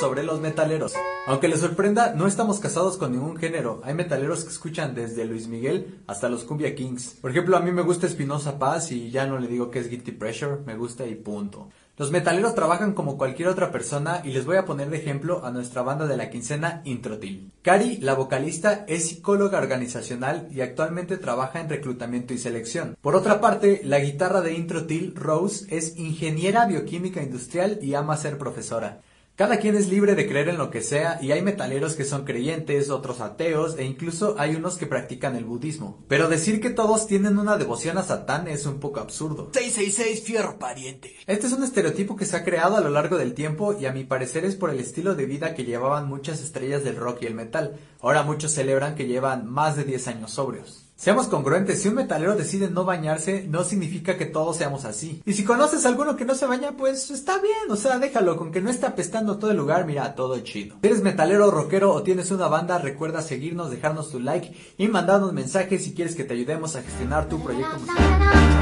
Sobre los metaleros. Aunque les sorprenda, no estamos casados con ningún género. Hay metaleros que escuchan desde Luis Miguel hasta los Cumbia Kings. Por ejemplo, a mí me gusta Espinosa Paz y ya no le digo que es Guilty Pressure, me gusta y punto. Los metaleros trabajan como cualquier otra persona y les voy a poner de ejemplo a nuestra banda de la quincena Introtil. Cari, la vocalista, es psicóloga organizacional y actualmente trabaja en reclutamiento y selección. Por otra parte, la guitarra de Introtil, Rose, es ingeniera bioquímica industrial y ama ser profesora. Cada quien es libre de creer en lo que sea y hay metaleros que son creyentes, otros ateos e incluso hay unos que practican el budismo. Pero decir que todos tienen una devoción a Satán es un poco absurdo. 666 fierro pariente. Este es un estereotipo que se ha creado a lo largo del tiempo y a mi parecer es por el estilo de vida que llevaban muchas estrellas del rock y el metal. Ahora muchos celebran que llevan más de 10 años sobrios. Seamos congruentes, si un metalero decide no bañarse, no significa que todos seamos así. Y si conoces a alguno que no se baña, pues está bien, o sea, déjalo, con que no esté apestando todo el lugar, mira, todo chido. Si eres metalero, rockero o tienes una banda, recuerda seguirnos, dejarnos tu like y mandarnos mensajes si quieres que te ayudemos a gestionar tu proyecto musical.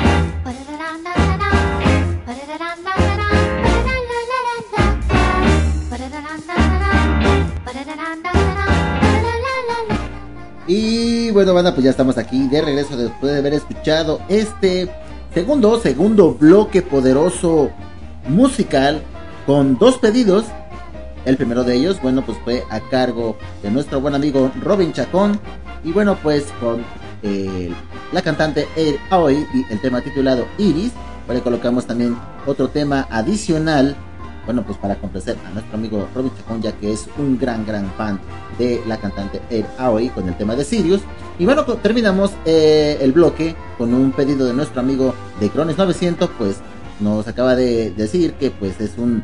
Y bueno, banda, pues ya estamos aquí de regreso después de haber escuchado este segundo, segundo bloque poderoso musical con dos pedidos. El primero de ellos, bueno, pues fue a cargo de nuestro buen amigo Robin Chacón. Y bueno, pues con eh, la cantante Air Aoi y el tema titulado Iris. Por ahí colocamos también otro tema adicional bueno, pues para complacer a nuestro amigo Robin Chacón, ya que es un gran, gran fan de la cantante Air Aoi con el tema de Sirius. Y bueno, terminamos eh, el bloque con un pedido de nuestro amigo de Crones 900, pues nos acaba de decir que pues es un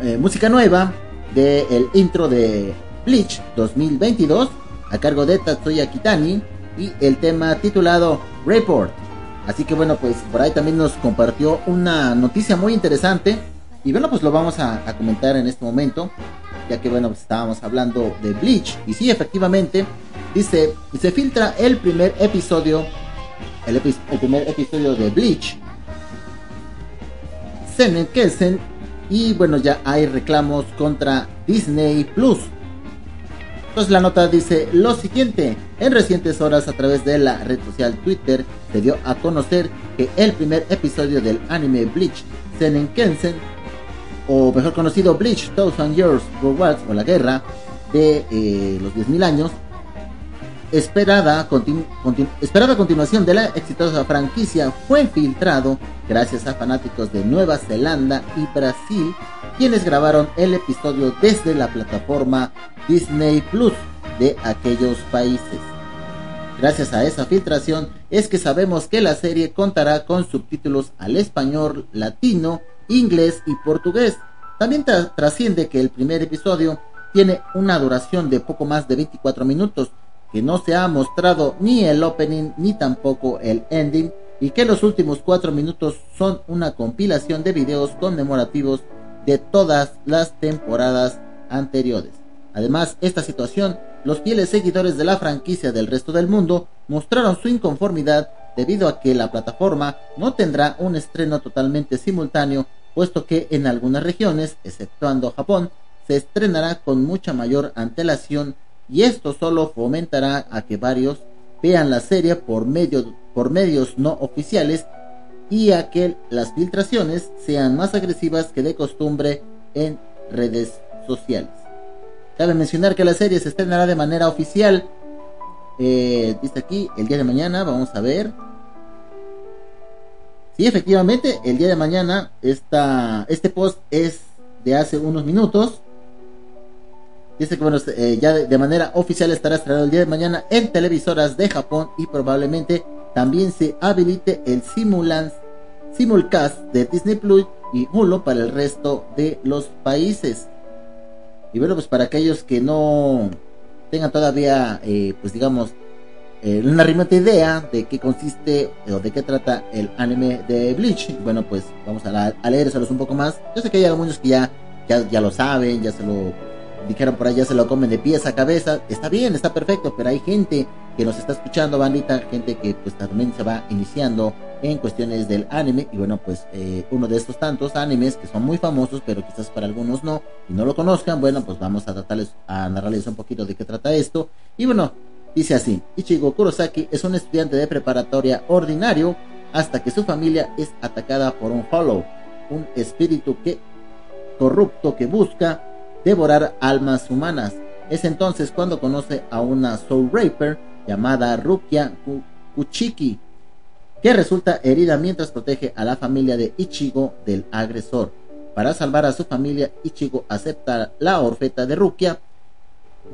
eh, música nueva del el intro de Bleach 2022 a cargo de Tatsuya Kitani y el tema titulado Report. Así que bueno, pues por ahí también nos compartió una noticia muy interesante y bueno, pues lo vamos a, comentar en este momento, ya que bueno, pues estábamos hablando de Bleach. Y sí, efectivamente, dice, se filtra el primer episodio, el, epi- el primer episodio de Bleach, Senen Kelsen, y bueno, ya hay reclamos contra Disney Plus. Entonces la nota dice lo siguiente, en recientes horas a través de la red social Twitter se dio a conocer que el primer episodio del anime Bleach Senen Kensen, o mejor conocido Bleach Thousand Years Wars, o la guerra de eh, los 10.000 años, esperada, continu- esperada continuación de la exitosa franquicia fue filtrado gracias a fanáticos de Nueva Zelanda y Brasil, quienes grabaron el episodio desde la plataforma Disney Plus de aquellos países. Gracias a esa filtración es que sabemos que la serie contará con subtítulos al español, latino, inglés y portugués. También tra- trasciende que el primer episodio tiene una duración de poco más de 24 minutos, que no se ha mostrado ni el opening ni tampoco el ending, y que los últimos 4 minutos son una compilación de videos conmemorativos de todas las temporadas anteriores. Además, esta situación, los fieles seguidores de la franquicia del resto del mundo mostraron su inconformidad debido a que la plataforma no tendrá un estreno totalmente simultáneo, puesto que en algunas regiones, exceptuando Japón, se estrenará con mucha mayor antelación y esto solo fomentará a que varios vean la serie por, medio, por medios no oficiales y a que las filtraciones sean más agresivas que de costumbre en redes sociales. Cabe mencionar que la serie se estrenará de manera oficial. Eh, dice aquí, el día de mañana, vamos a ver. Sí, efectivamente, el día de mañana esta, este post es de hace unos minutos. Dice que bueno, eh, ya de, manera oficial estará estrenado el día de mañana en televisoras de Japón y probablemente también se habilite el simulcast de Disney Plus y Hulu para el resto de los países. Y bueno, pues para aquellos que no tengan todavía, eh, pues digamos, eh, una remota idea de qué consiste o de qué trata el anime de Bleach. Bueno, pues vamos a, la- a un poco más. Yo sé que hay algunos que ya, ya, ya lo saben, ya se lo dijeron por ahí, ya se lo comen de pies a cabeza. Está bien, está perfecto, pero hay gente que nos está escuchando, bandita, gente que pues también se va iniciando en cuestiones del anime. Y bueno, pues eh, uno de estos tantos animes que son muy famosos, pero quizás para algunos no, y no lo conozcan, bueno, pues vamos a tratarles, a narrarles un poquito de qué trata esto. Y bueno, dice así, Ichigo Kurosaki es un estudiante de preparatoria ordinario hasta que su familia es atacada por un Hollow, un espíritu que corrupto que busca devorar almas humanas. Es entonces cuando conoce a una Soul Raper llamada Rukia Ku- Kuchiki, que resulta herida mientras protege a la familia de Ichigo del agresor. Para salvar a su familia, Ichigo acepta la orfeta de Rukia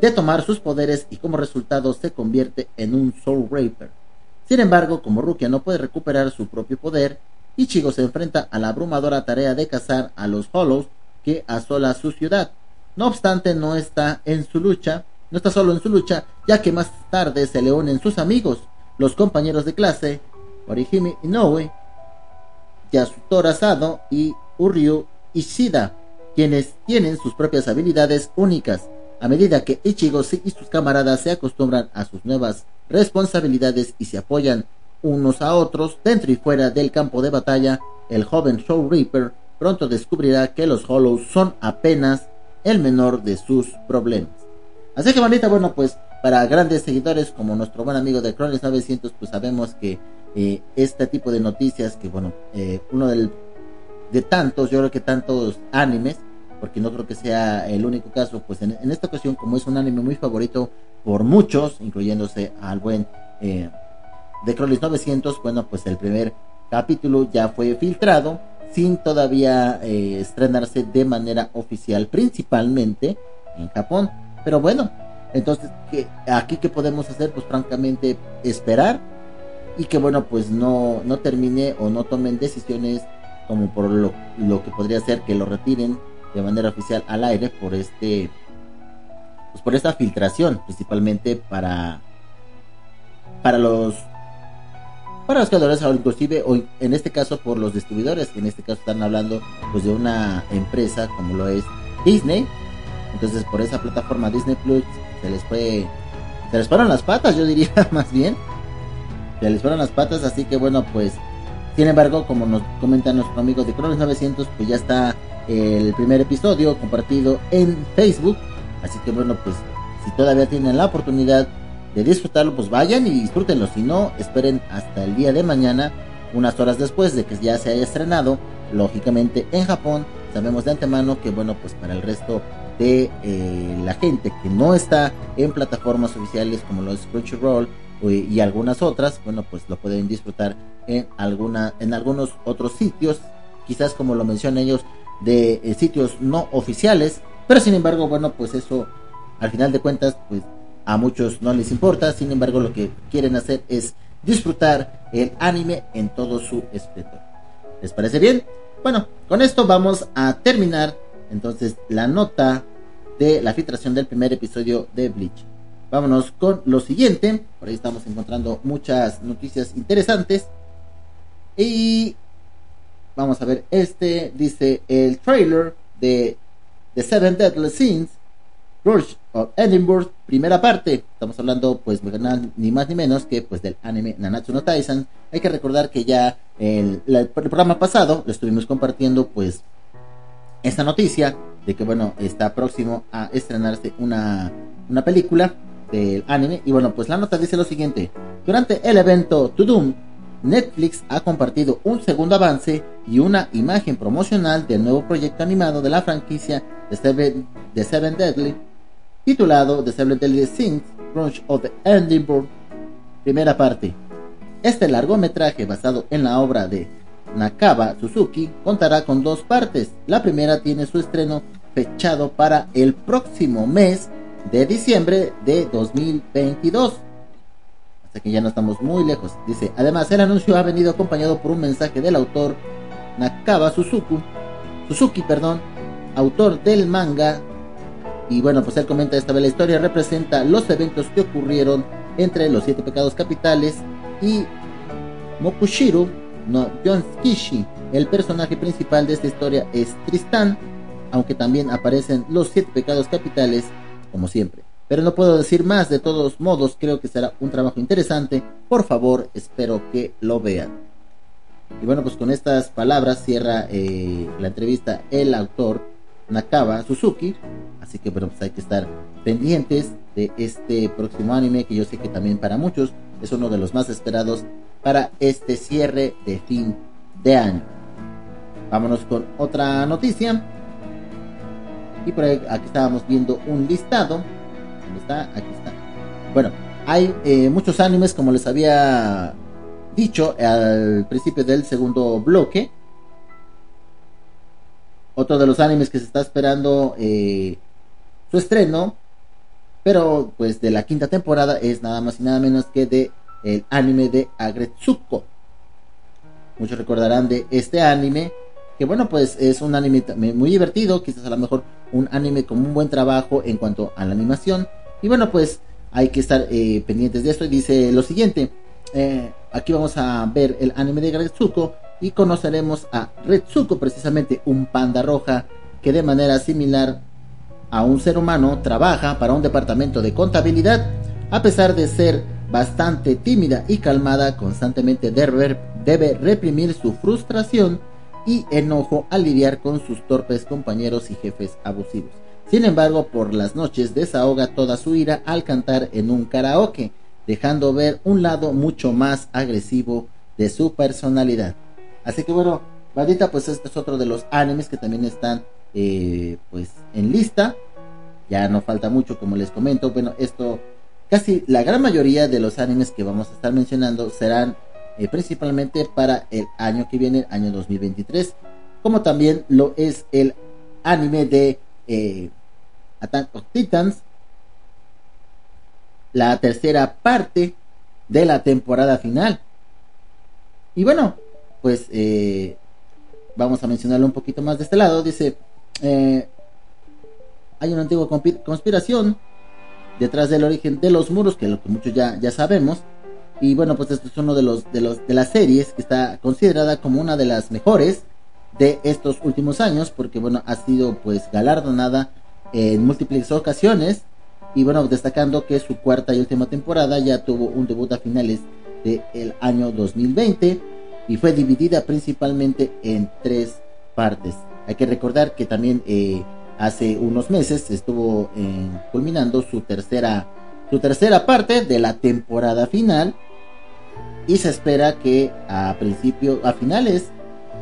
de tomar sus poderes y como resultado se convierte en un Soul Raper. Sin embargo, como Rukia no puede recuperar su propio poder, Ichigo se enfrenta a la abrumadora tarea de cazar a los Hollows que asola su ciudad. No obstante, no está en su lucha, no está solo en su lucha, ya que más tarde se le unen sus amigos, los compañeros de clase, Orihime Inoue, Yasutora Sado y Uryu Ishida, quienes tienen sus propias habilidades únicas. A medida que Ichigo y sus camaradas se acostumbran a sus nuevas responsabilidades y se apoyan unos a otros dentro y fuera del campo de batalla, el joven Soul Reaper pronto descubrirá que los Hollows son apenas el menor de sus problemas. Así que, bandita, bueno, pues para grandes seguidores como nuestro buen amigo de Chronicles 900, pues sabemos que este tipo de noticias, que bueno, eh, uno del, de tantos, yo creo que tantos animes, porque no creo que sea el único caso, pues en, esta ocasión, como es un anime muy favorito por muchos, incluyéndose al buen eh, de Chronicles 900, bueno, pues el primer capítulo ya fue filtrado sin todavía eh, estrenarse de manera oficial, principalmente en Japón. Pero bueno, entonces, ¿qué, aquí qué podemos hacer? Pues francamente esperar y que bueno, pues no, no termine o no tomen decisiones como por lo, lo que podría ser que lo retiren de manera oficial al aire por este pues por esta filtración principalmente para para los para los creadores inclusive o en este caso por los distribuidores que en este caso están hablando pues de una empresa como lo es Disney. Entonces por esa plataforma Disney Plus se les fue se les fueron las patas yo diría más bien se les fueron las patas así que bueno pues sin embargo como nos comenta nuestro amigo de Cronos 900 pues ya está el primer episodio compartido en Facebook así que bueno pues si todavía tienen la oportunidad de disfrutarlo, pues vayan y disfrútenlo. Si no, esperen hasta el día de mañana, unas horas después de que ya se haya estrenado. Lógicamente en Japón, sabemos de antemano que, bueno, pues para el resto de eh, la gente que no está en plataformas oficiales como los Crunchyroll y algunas otras, bueno, pues lo pueden disfrutar en alguna, en algunos otros sitios, quizás como lo mencionan ellos, de eh, sitios no oficiales, pero sin embargo, bueno, pues eso, al final de cuentas, pues a muchos no les importa, sin embargo lo que quieren hacer es disfrutar el anime en todo su esplendor. ¿Les parece bien? Bueno, con esto vamos a terminar entonces la nota de la filtración del primer episodio de Bleach. Vámonos con lo siguiente, por ahí estamos encontrando muchas noticias interesantes. Y vamos a ver, este dice el trailer de The Seven Deadly Sins Rush of Edinburgh, primera parte. Estamos hablando, pues, ni más ni menos que pues del anime Nanatsu no Taizan. Hay que recordar que ya el programa pasado lo estuvimos compartiendo, pues, esta noticia de que, bueno, está próximo a estrenarse una, una película del anime. Y bueno, pues la nota dice lo siguiente: Durante el evento To Doom, Netflix ha compartido un segundo avance y una imagen promocional del nuevo proyecto animado de la franquicia de Seven, de Seven Deadly, titulado The Seven Deadly Sins, Crunch of the Edinburgh, primera parte. Este largometraje basado en la obra de Nakaba Suzuki contará con dos partes. La primera tiene su estreno fechado para el próximo mes de diciembre de 2022. Hasta que ya no estamos muy lejos. Dice, además el anuncio ha venido acompañado por un mensaje del autor Nakaba Suzuki, Suzuki, perdón, autor del manga. Y bueno, pues él comenta esta vez la historia representa los eventos que ocurrieron entre los siete pecados capitales y Mokushiro no Yonskishi. El personaje principal de esta historia es Tristán, aunque también aparecen los siete pecados capitales, como siempre. Pero no puedo decir más, de todos modos creo que será un trabajo interesante. Por favor, espero que lo vean. Y bueno, pues con estas palabras cierra eh, la entrevista el autor Nakaba Suzuki. Así que bueno, pues hay que estar pendientes de este próximo anime que yo sé que también para muchos es uno de los más esperados para este cierre de fin de año. Vámonos con otra noticia. Y por ahí, aquí estábamos viendo un listado. ¿Dónde está? Aquí está. Bueno, hay eh, muchos animes, como les había dicho al principio del segundo bloque. Otro de los animes que se está esperando eh, su estreno, pero pues de la quinta temporada es nada más y nada menos que de el anime de Agretsuko. Muchos recordarán de este anime, que bueno, pues es un anime muy divertido, quizás a lo mejor un anime con un buen trabajo en cuanto a la animación. Y bueno, pues hay que estar eh, pendientes de esto. Y dice lo siguiente, eh, aquí vamos a ver el anime de Agretsuko y conoceremos a Retsuko, precisamente un panda roja que de manera similar a un ser humano trabaja para un departamento de contabilidad, a pesar de ser bastante tímida y calmada, constantemente debe, reprimir su frustración y enojo al lidiar con sus torpes compañeros y jefes abusivos. Sin embargo, por las noches desahoga toda su ira al cantar en un karaoke, dejando ver un lado mucho más agresivo de su personalidad. Así que bueno, Bandita, pues este es otro de los animes que también están eh, pues en lista. Ya no falta mucho, como les comento. Bueno, esto Casi la gran mayoría de los animes que vamos a estar mencionando serán eh, principalmente para el año que viene, año 2023, como también lo es el anime de eh, Attack of Titans, la tercera parte de la temporada final. Y bueno, pues eh, vamos a mencionarlo un poquito más de este lado. Dice, hay una antigua conspiración detrás del origen de los muros, que lo que muchos ya, ya sabemos. Y bueno, pues esto es uno de los, de los de las series que está considerada como una de las mejores de estos últimos años, porque bueno, ha sido pues galardonada en múltiples ocasiones. Y bueno, destacando que su cuarta y última temporada ya tuvo un debut a finales del año 2020 y fue dividida principalmente en tres partes. Hay que recordar que también eh, hace unos meses estuvo eh, culminando su tercera su tercera parte de la temporada final y se espera que a principio a finales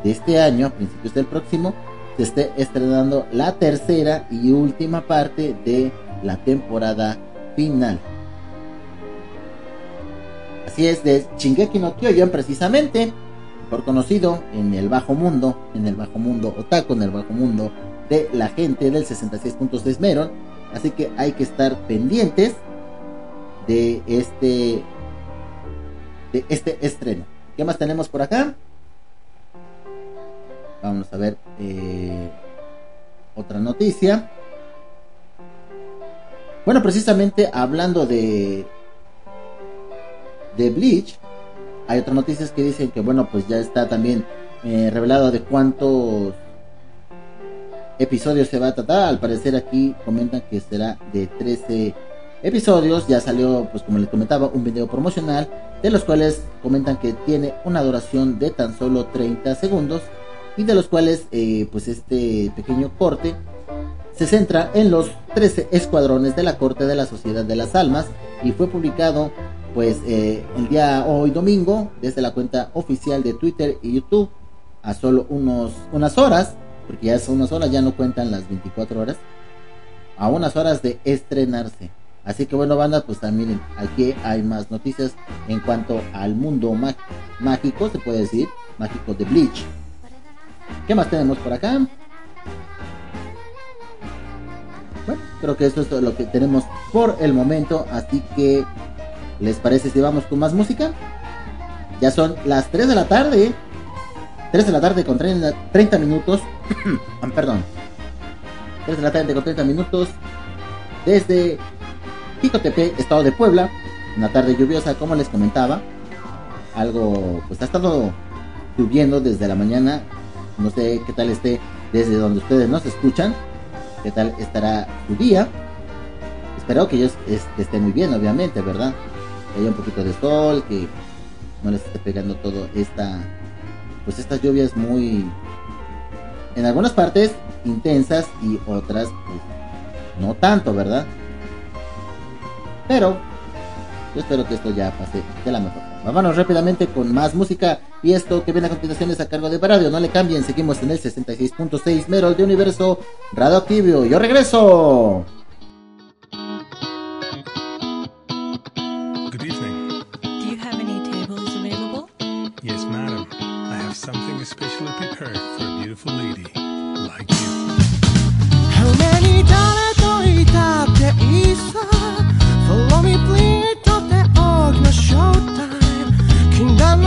de este año a principios del próximo se esté estrenando la tercera y última parte de la temporada final así es de Shingeki no Kyojin precisamente por conocido en el bajo mundo en el bajo mundo otaku en el bajo mundo de la gente del 66 puntos de Esmeron. Así que hay que estar pendientes de este de este estreno. ¿Qué más tenemos por acá? Vamos a ver eh, otra noticia. Bueno, precisamente hablando de de Bleach, hay otras noticias que dicen que bueno, pues ya está también eh, revelado de cuántos episodios se va a tratar. Al parecer aquí comentan que será de 13 episodios. Ya salió, pues como les comentaba, un video promocional de los cuales comentan que tiene una duración de tan solo 30 segundos y de los cuales eh, pues este pequeño corte se centra en los 13 escuadrones de la Corte de la Sociedad de las Almas y fue publicado pues eh, el día hoy domingo desde la cuenta oficial de Twitter y YouTube a solo unos, unas horas porque ya son unas horas, ya no cuentan las 24 horas, a unas horas de estrenarse. Así que bueno, banda, pues también aquí hay más noticias en cuanto al mundo mágico, se puede decir, mágico de Bleach. ¿Qué más tenemos por acá? Bueno, creo que esto es todo lo que tenemos por el momento, así que ¿les parece si vamos con más música? Ya son las 3 de la tarde. 3 de la tarde con 30, minutos. Perdón. 3 de la tarde con 30 minutos. Desde Jicotepec, estado de Puebla. Una tarde lluviosa, como les comentaba. Algo, pues ha estado lloviendo desde la mañana. No sé qué tal esté desde donde ustedes nos escuchan. ¿Qué tal estará su día? Espero que ellos est- estén muy bien, obviamente, ¿verdad? Que haya un poquito de sol, que no les esté pegando todo esta, pues estas lluvias muy, en algunas partes intensas y otras pues, no tanto, ¿verdad? Pero yo espero que esto ya pase de la mejor forma. Vámonos rápidamente con más música y esto que viene a continuación es a cargo de Radio. No le cambien, seguimos en el 66.6 Merol de Universo Radioactivo. Yo regreso. Good evening. Do you have any tables available? Yes, madam. I have something especially prepared for a beautiful lady like you. 目に 禁断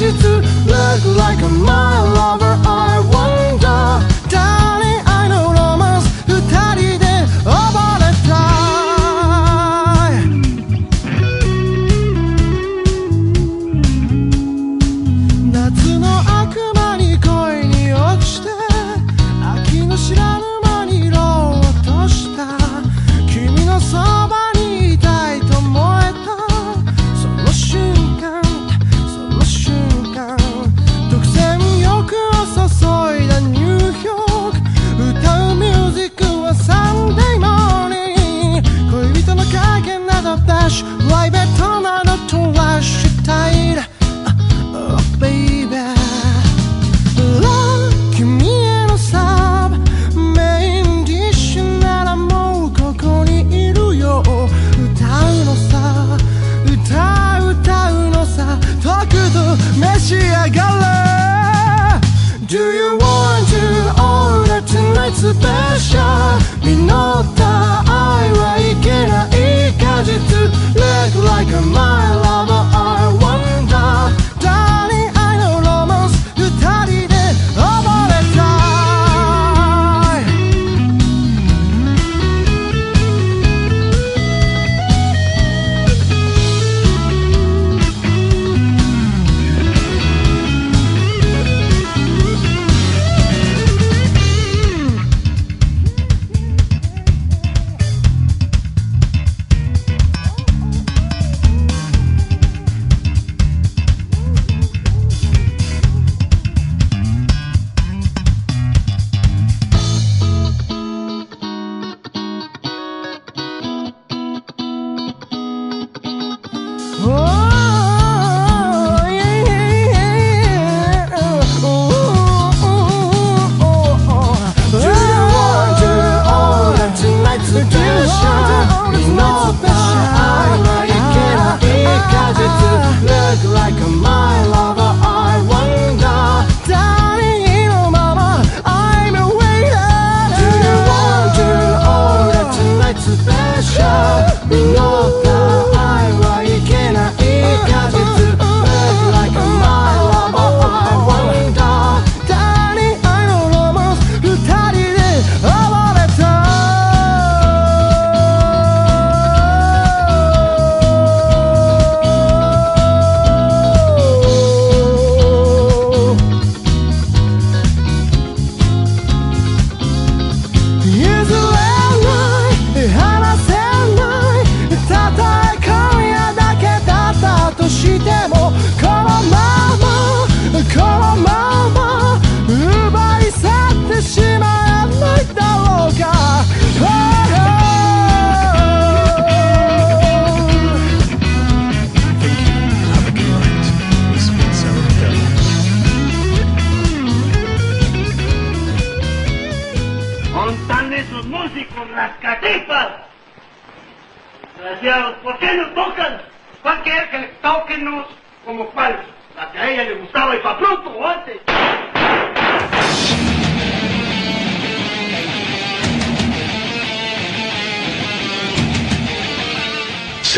you to look like a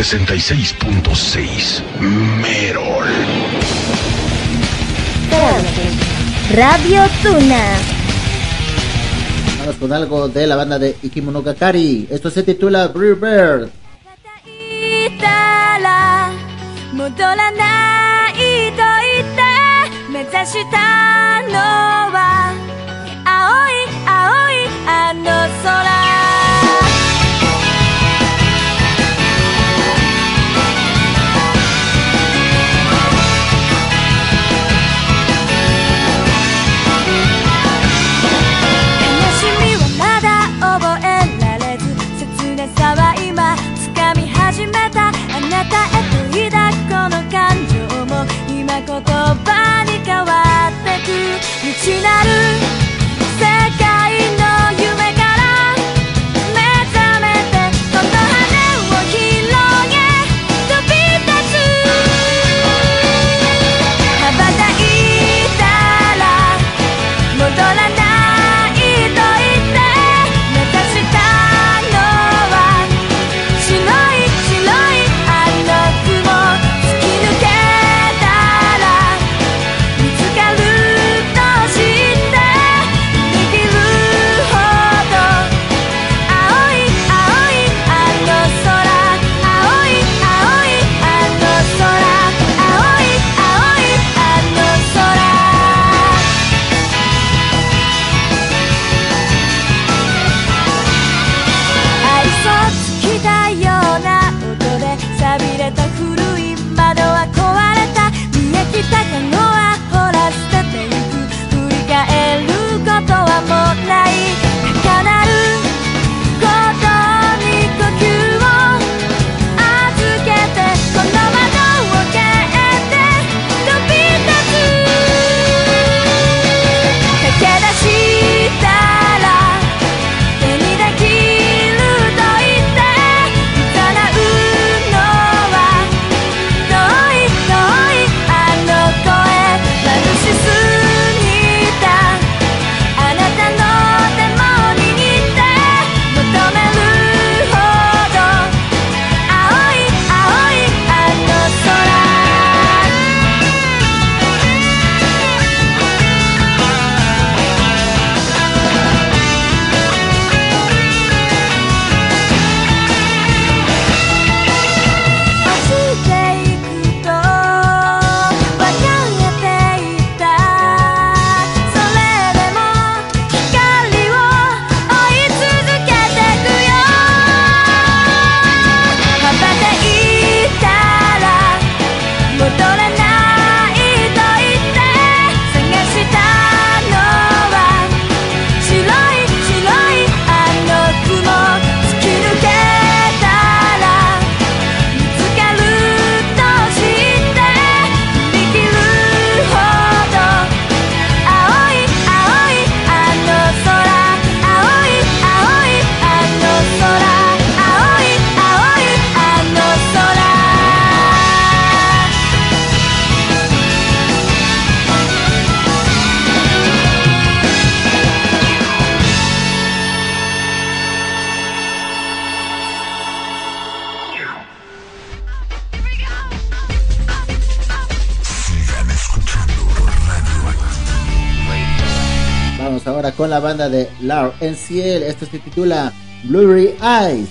66.6 Merol. Radio Tuna. Vamos con algo de la banda de Ikimonogakari. Esto se titula Blue Bird. 戻らないと言って目指したの la banda de Lar NCL. Esto se titula Blurry Eyes.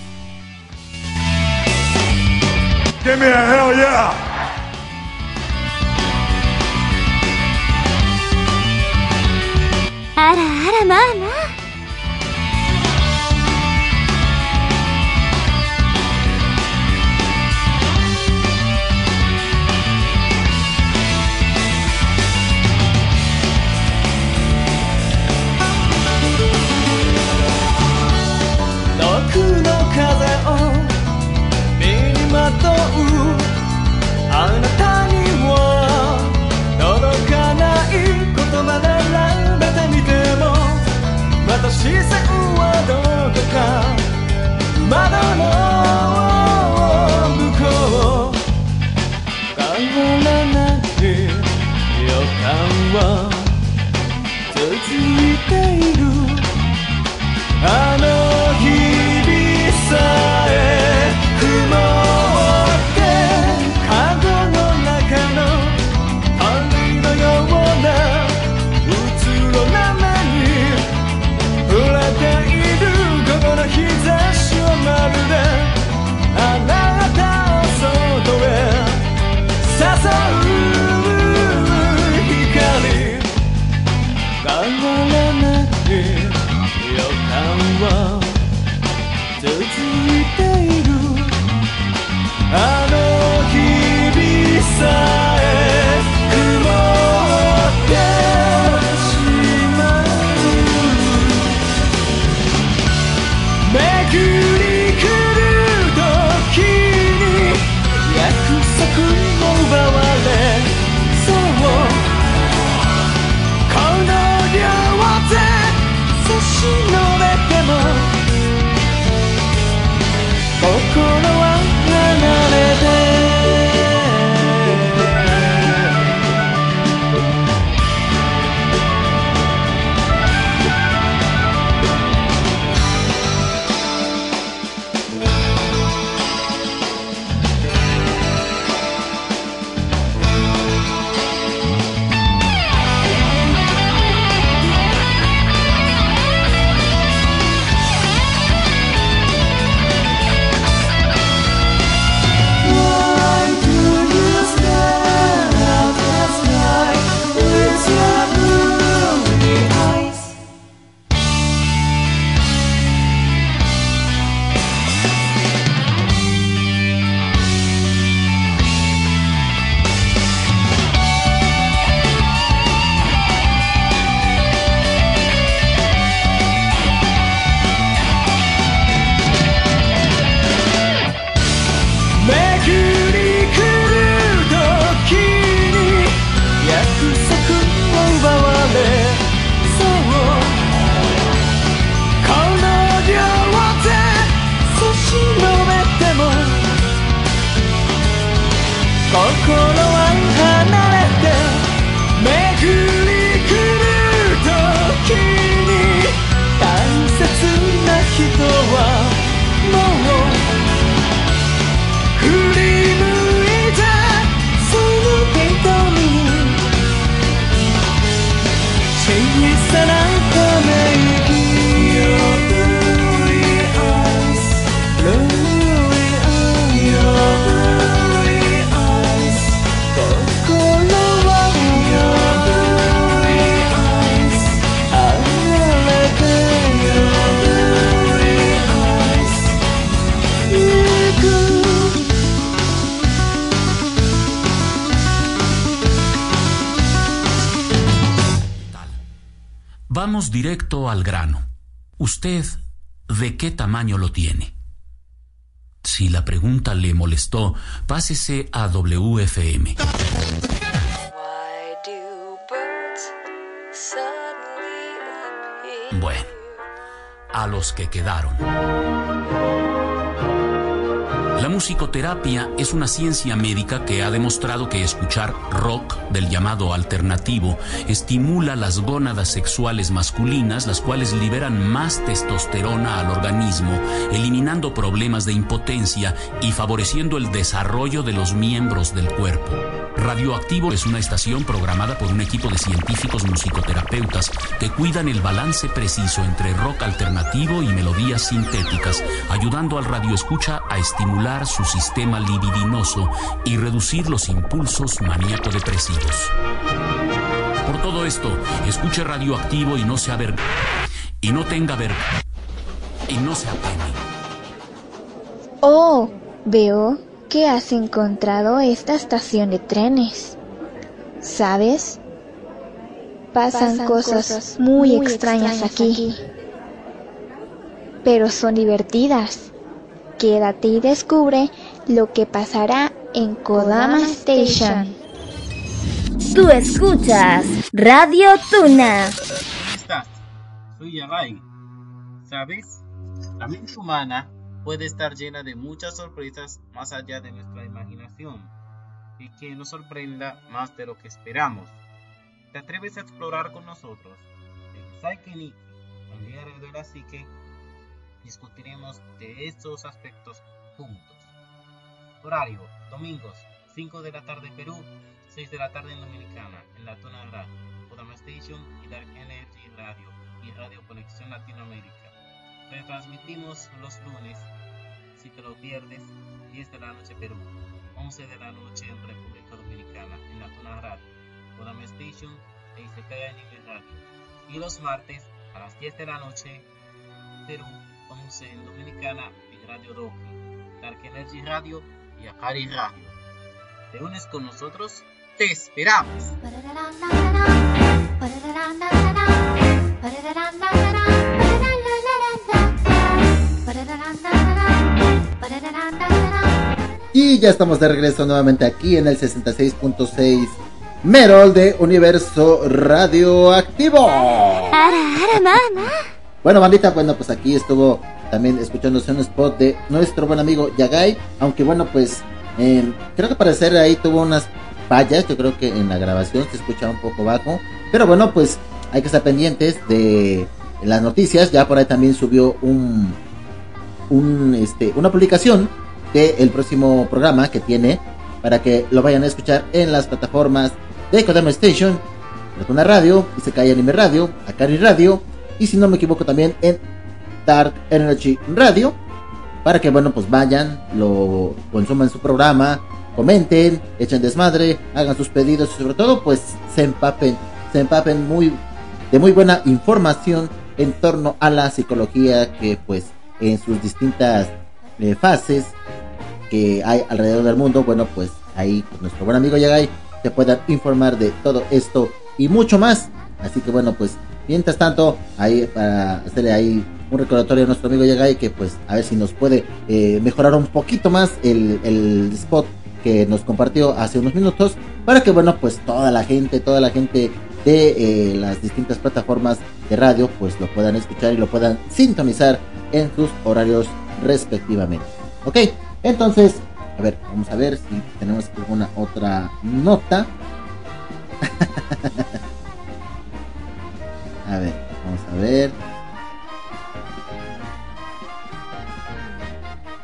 Directo al grano. ¿Usted de qué tamaño lo tiene? Si la pregunta le molestó, pásese a WFM. Bueno, a los que quedaron. Musicoterapia es una ciencia médica que ha demostrado que escuchar rock del llamado alternativo estimula las gónadas sexuales masculinas, las cuales liberan más testosterona al organismo, eliminando problemas de impotencia y favoreciendo el desarrollo de los miembros del cuerpo. Radioactivo es una estación programada por un equipo de científicos musicoterapeutas que cuidan el balance preciso entre rock alternativo y melodías sintéticas, ayudando al radioescucha a estimular su sistema libidinoso y reducir los impulsos maníaco-depresivos. Por todo esto, escuche radioactivo y no se aver... y no tenga ver... y no se apene. Oh, veo que has encontrado esta estación de trenes. ¿Sabes? Pasan, cosas, muy extrañas, aquí. Pero son divertidas. Quédate y descubre lo que pasará en Kodama Station. Tú escuchas Radio Tuna. ¿Cómo estás? Soy Yagai. ¿Sabes? La mente humana puede estar llena de muchas sorpresas más allá de nuestra imaginación y que nos sorprenda más de lo que esperamos. ¿Te atreves a explorar con nosotros? En Psyche el diario de la psique, discutiremos de estos aspectos juntos. Horario, domingos, 5 de la tarde Perú, 6 de la tarde en Dominicana, en la Tuna Radio, Podama Station y Dark Energy Radio y Radio Conexión Latinoamérica. Retransmitimos los lunes, si te lo pierdes, 10 de la noche Perú, 11 de la noche en República Dominicana, en la Tuna Radio, Podama Station e Isekai Anime Radio. Y los martes, a las 10 de la noche, Perú, 11 en Dominicana, en Radio Doki, Dark Energy Radio y Akari Radio. ¿Te unes con nosotros? ¡Te esperamos! Y ya estamos de regreso nuevamente aquí en el 66.6 Merol de Universo Radioactivo. Bueno, bandita, bueno, pues aquí estuvo también escuchándose un spot de nuestro buen amigo Yagai. Aunque bueno, pues eh, creo que parecer ahí tuvo unas fallas. Yo creo que en la grabación se escucha un poco bajo. Pero bueno, pues hay que estar pendientes de las noticias. Ya por ahí también subió un, este, una publicación del próximo programa que tiene para que lo vayan a escuchar en las plataformas de Kodama Station, una Radio, y se cae Anime Radio, Akari Radio, y si no me equivoco también en Dark Energy Radio, para que bueno pues vayan, lo consuman su programa, comenten, echen desmadre, hagan sus pedidos y sobre todo pues se empapen, se empapen muy de muy buena información en torno a la psicología que pues en sus distintas eh, fases que hay alrededor del mundo, bueno pues ahí pues, nuestro buen amigo Yagai te pueda informar de todo esto y mucho más. Así que bueno pues mientras tanto ahí para hacerle ahí un recordatorio a nuestro amigo Yagai que pues a ver si nos puede eh, mejorar un poquito más el, el spot que nos compartió hace unos minutos para que bueno pues toda la gente toda la gente de eh, las distintas plataformas de radio pues lo puedan escuchar y lo puedan sintonizar en sus horarios respectivamente. Ok entonces a ver vamos a ver si tenemos alguna otra nota a ver vamos a ver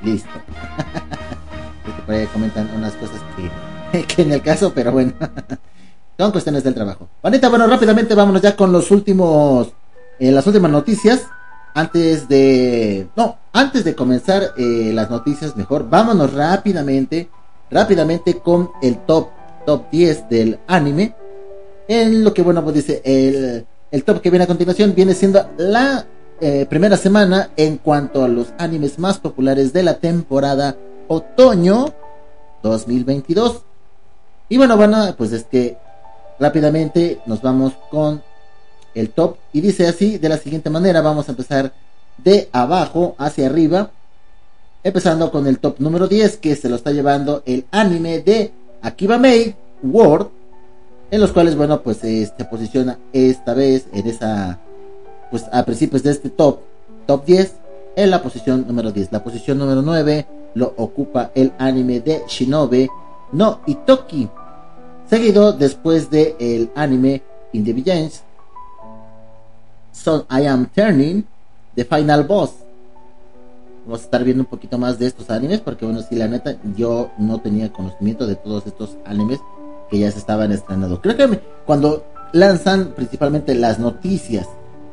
listo por ahí comentan unas cosas que, que en el caso, pero bueno, son cuestiones del trabajo. Vanita, bueno, rápidamente vámonos ya con los últimos, eh, las últimas noticias. Antes de, no, antes de comenzar eh, las noticias, mejor, vámonos rápidamente, rápidamente con el top, top 10 del anime. En lo que, bueno, pues dice, el, el top que viene a continuación viene siendo la eh, primera semana en cuanto a los animes más populares de la temporada otoño 2022. Y bueno, bueno, pues es que rápidamente nos vamos con el top. Y dice así, de la siguiente manera, vamos a empezar de abajo hacia arriba. Empezando con el top número 10, que se lo está llevando el anime de Akiba Maid World. En los cuales, bueno, pues se este, posiciona esta vez en esa, pues a principios de este top, top 10, en la posición número 10. La posición número 9 lo ocupa el anime de Shinobi no Itoki, seguido después de el anime In Son I Am Turning, The Final Boss. Vamos a estar viendo un poquito más de estos animes porque bueno, si la neta yo no tenía conocimiento de todos estos animes que ya se estaban estrenando. Creo cuando lanzan principalmente las noticias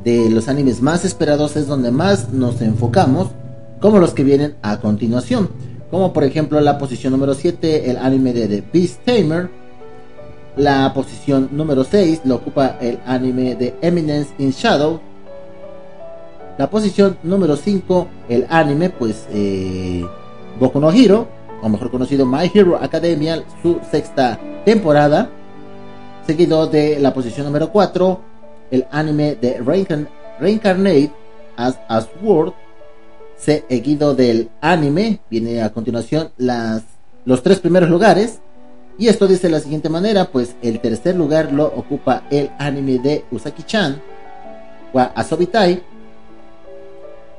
de los animes más esperados es donde más nos enfocamos como los que vienen a continuación, como por ejemplo la posición número 7, el anime de The Beast Tamer, la posición número 6 lo ocupa el anime de Eminence in Shadow, la posición número 5, el anime pues eh, Boku no Hero, o mejor conocido My Hero Academia, su sexta temporada, seguido de la posición número 4, el anime de Reincarn Reincarnate as a Sword, seguido del anime. Viene a continuación las, los tres primeros lugares. Y esto dice de la siguiente manera, pues el tercer lugar lo ocupa el anime de Usaki-chan, wa Asobitai,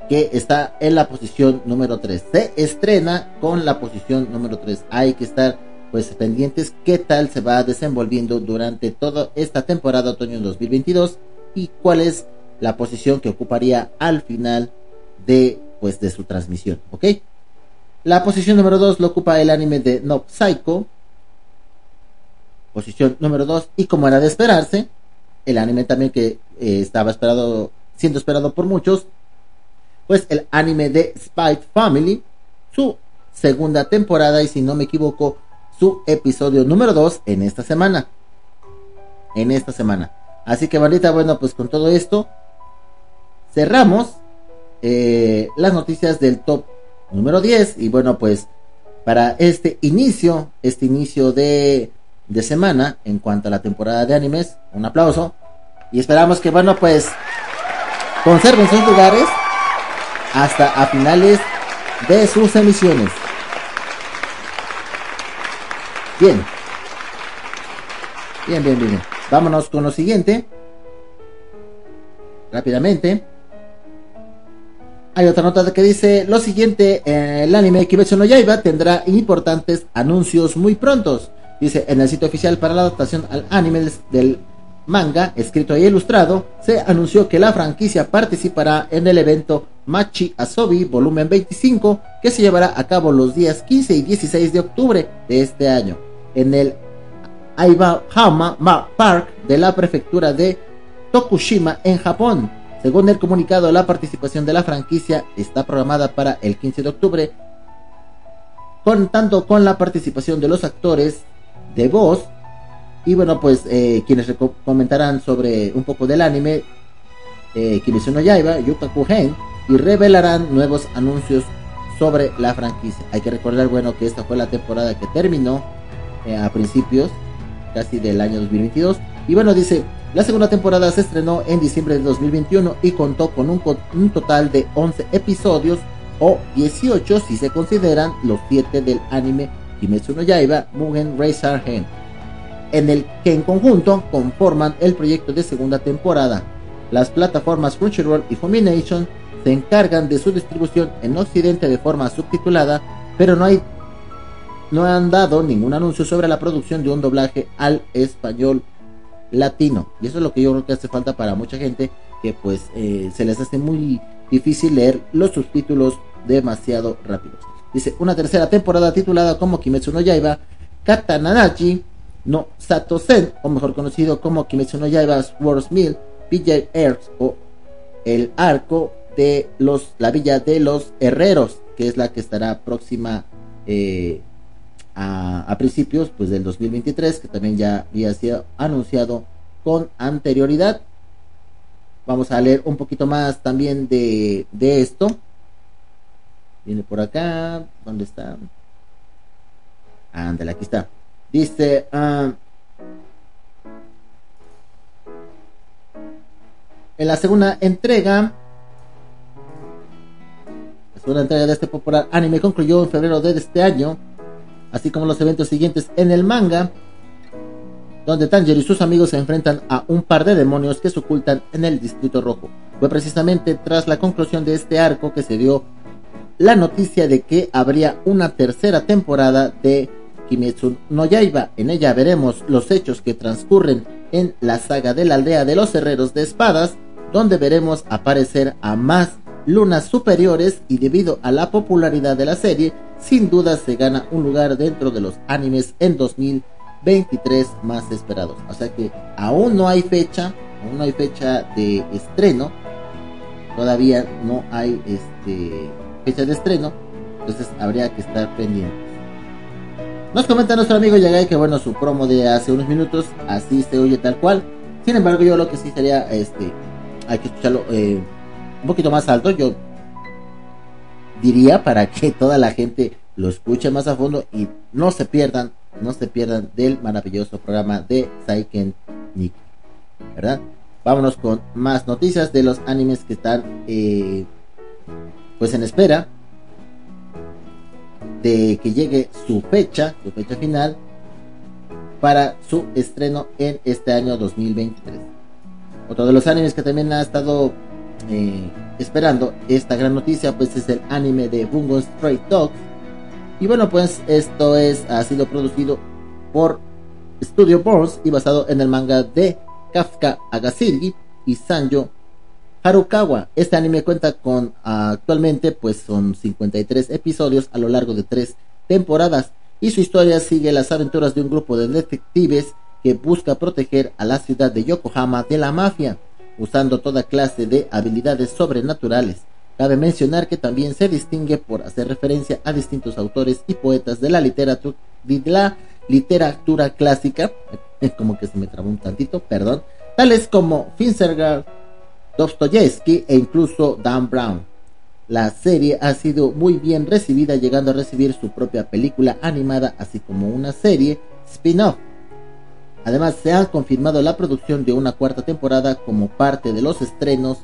que está en la posición número 3. Se estrena con la posición número 3. Hay que estar pues pendientes qué tal se va desenvolviendo durante toda esta temporada otoño 2022 y cuál es la posición que ocuparía al final de pues de su transmisión, ¿ok? La posición número 2 lo ocupa el anime de No Psycho. Posición número 2 y como era de esperarse, el anime también que eh, estaba esperado siendo esperado por muchos, pues el anime de Spy Family, su segunda temporada y si no me equivoco, su episodio número 2 en esta semana. En esta semana. Así que, bandita, bueno, pues con todo esto cerramos eh, las noticias del top número 10. Y bueno, pues para este inicio, este inicio de, de semana en cuanto a la temporada de animes. Un aplauso. Y esperamos que, bueno, pues conserven sus lugares hasta a finales de sus emisiones. Bien. Bien, bien, bien. Vámonos con lo siguiente. Rápidamente. Hay otra nota que dice lo siguiente, eh, el anime Kimetsu no Yaiba tendrá importantes anuncios muy prontos. Dice, en el sitio oficial para la adaptación al anime del manga, escrito y ilustrado, se anunció que la franquicia participará en el evento Machi Asobi Volumen 25, que se llevará a cabo los días 15 y 16 de octubre de este año, en el Aibahama Park de la prefectura de Tokushima, en Japón. Según el comunicado, la participación de la franquicia está programada para el 15 de octubre, contando con la participación de los actores de voz y bueno, pues eh, quienes comentarán sobre un poco del anime, eh, Kimetsu no Yaiba, Yukaku Hen, y revelarán nuevos anuncios sobre la franquicia. Hay que recordar, bueno, que esta fue la temporada que terminó eh, a principios casi del año 2022. Y bueno, dice, la segunda temporada se estrenó en diciembre de 2021 y contó con un, total de 11 episodios o 18 si se consideran los 7 del anime Kimetsu no Yaiba Mugen Razor Hen, en el que en conjunto conforman el proyecto de segunda temporada. Las plataformas Crunchyroll y Funimation se encargan de su distribución en Occidente de forma subtitulada, pero no hay no han dado ningún anuncio sobre la producción de un doblaje al español latino. Y eso es lo que yo creo que hace falta para mucha gente que pues eh, se les hace muy difícil leer los subtítulos demasiado rápidos. Dice, una tercera temporada titulada como Kimetsu no Yaiba Katananachi no Satosen, o mejor conocido como Kimetsu no Yaiba Swords Mill, Villa Earth o el arco de los la villa de los herreros, que es la que estará próxima eh, a, principios pues del 2023 que también ya había sido anunciado con anterioridad. Vamos a leer un poquito más también de, de esto. Viene por acá ¿dónde está? ándale aquí está. Dice ah, en la segunda entrega la entrega de este popular anime concluyó en febrero de este año así como los eventos siguientes en el manga, donde Tanjiro y sus amigos se enfrentan a un par de demonios que se ocultan en el Distrito Rojo. Fue precisamente tras la conclusión de este arco que se dio la noticia de que habría una tercera temporada de Kimetsu no Yaiba. En ella veremos los hechos que transcurren en la saga de la aldea de los herreros de espadas, donde veremos aparecer a más lunas superiores y debido a la popularidad de la serie, sin duda se gana un lugar dentro de los animes en 2023 más esperados. O sea que aún no hay fecha, aún no hay fecha de estreno, todavía no hay este fecha de estreno, entonces habría que estar pendientes. Nos comenta nuestro amigo Yagai que bueno, su promo de hace unos minutos así se oye tal cual. Sin embargo, yo lo que sí sería este hay que escucharlo eh, un poquito más alto. Yo diría para que toda la gente lo escuche más a fondo y no se pierdan, no se pierdan del maravilloso programa de Saiken Nick. ¿Verdad? Vámonos con más noticias de los animes que están eh, pues en espera de que llegue su fecha, su fecha final para su estreno en este año 2023. Otro de los animes que también ha estado eh, esperando esta gran noticia, pues es el anime de Bungo Stray Dogs. Y bueno, pues esto es ha sido producido por Studio Bones y basado en el manga de Kafka Agasilgi y Sanjo Harukawa. Este anime cuenta con actualmente pues son 53 episodios a lo largo de tres temporadas y su historia sigue las aventuras de un grupo de detectives que busca proteger a la ciudad de Yokohama de la mafia usando toda clase de habilidades sobrenaturales. Cabe mencionar que también se distingue por hacer referencia a distintos autores y poetas de la literatura, clásica, como que se me trabó un tantito, perdón, tales como Finstergaard, Dostoyevsky e incluso Dan Brown. La serie ha sido muy bien recibida, llegando a recibir su propia película animada, así como una serie spin-off. Además, se ha confirmado la producción de una cuarta temporada como parte de los estrenos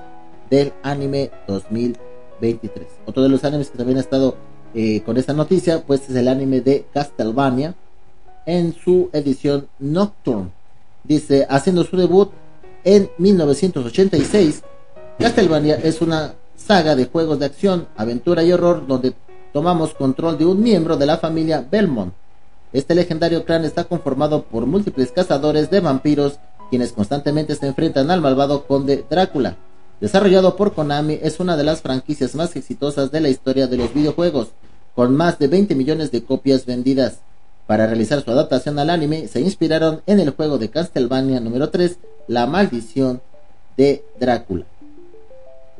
del anime 2023. Otro de los animes que también ha estado eh, con esta noticia, pues es el anime de Castlevania en su edición Nocturne. Dice, haciendo su debut en 1986, Castlevania es una saga de juegos de acción, aventura y horror donde tomamos control de un miembro de la familia Belmont. Este legendario clan está conformado por múltiples cazadores de vampiros quienes constantemente se enfrentan al malvado conde Drácula. Desarrollado por Konami, es una de las franquicias más exitosas de la historia de los videojuegos, con más de 20 millones de copias vendidas. Para realizar su adaptación al anime, se inspiraron en el juego de Castlevania número 3, La maldición de Drácula.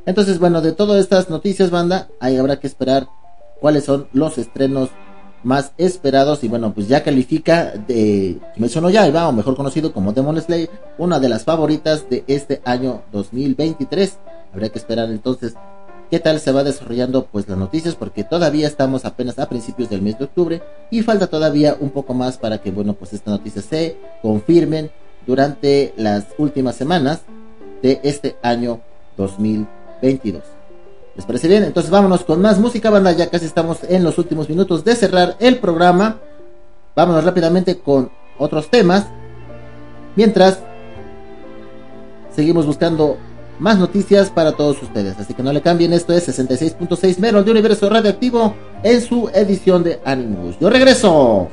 Entonces, bueno, de todas estas noticias, banda, ahí habrá que esperar cuáles son los estrenos más esperados. Y bueno, pues ya califica de Kimetsu no Yaiba, o mejor conocido como Demon Slayer, una de las favoritas de este año 2023. Habrá que esperar entonces qué tal se va desarrollando pues las noticias porque todavía estamos apenas a principios del mes de octubre y falta todavía un poco más para que bueno pues estas noticias se confirmen durante las últimas semanas de este año 2022. ¿Les parece bien? Entonces vámonos con más música, banda. Ya casi estamos en los últimos minutos de cerrar el programa. Vámonos rápidamente con otros temas. Mientras seguimos buscando más noticias para todos ustedes. Así que no le cambien, esto es 66.6 Meros de Universo Radioactivo en su edición de Animus. Yo regreso.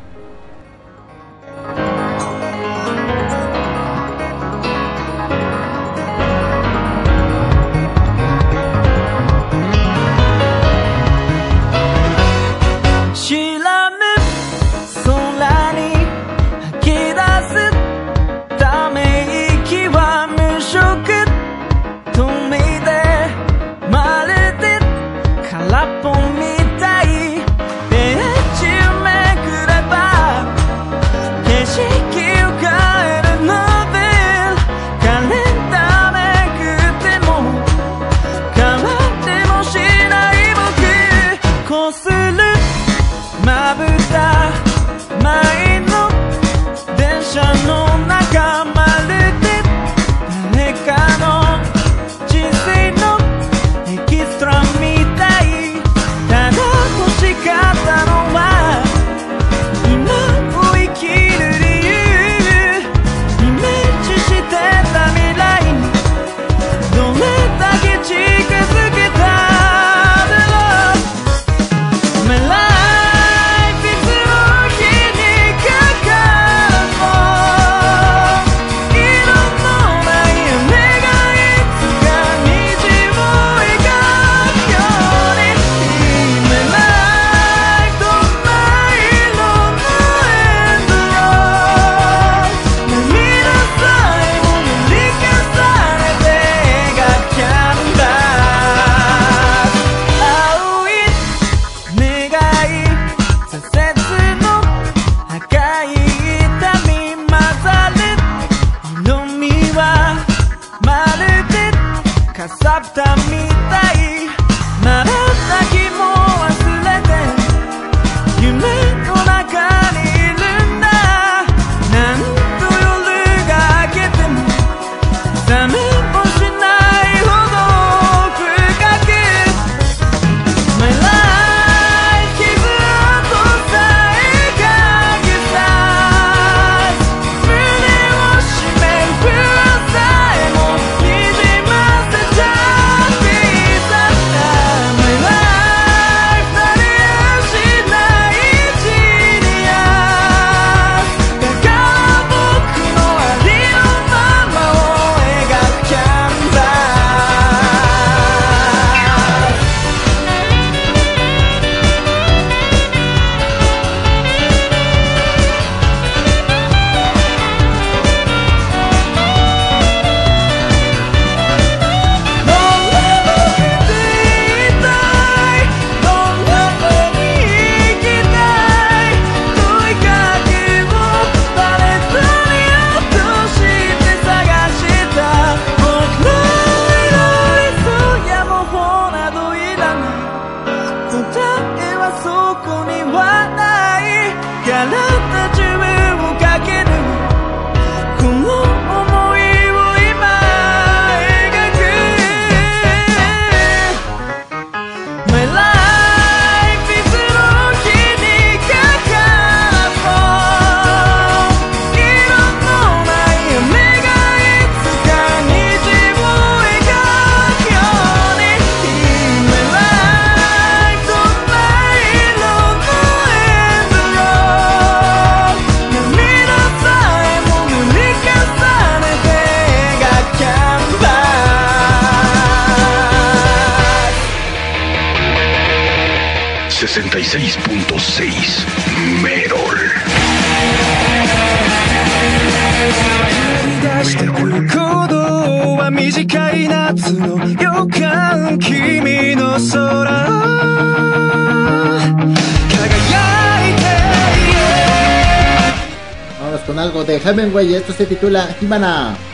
titula Jimana.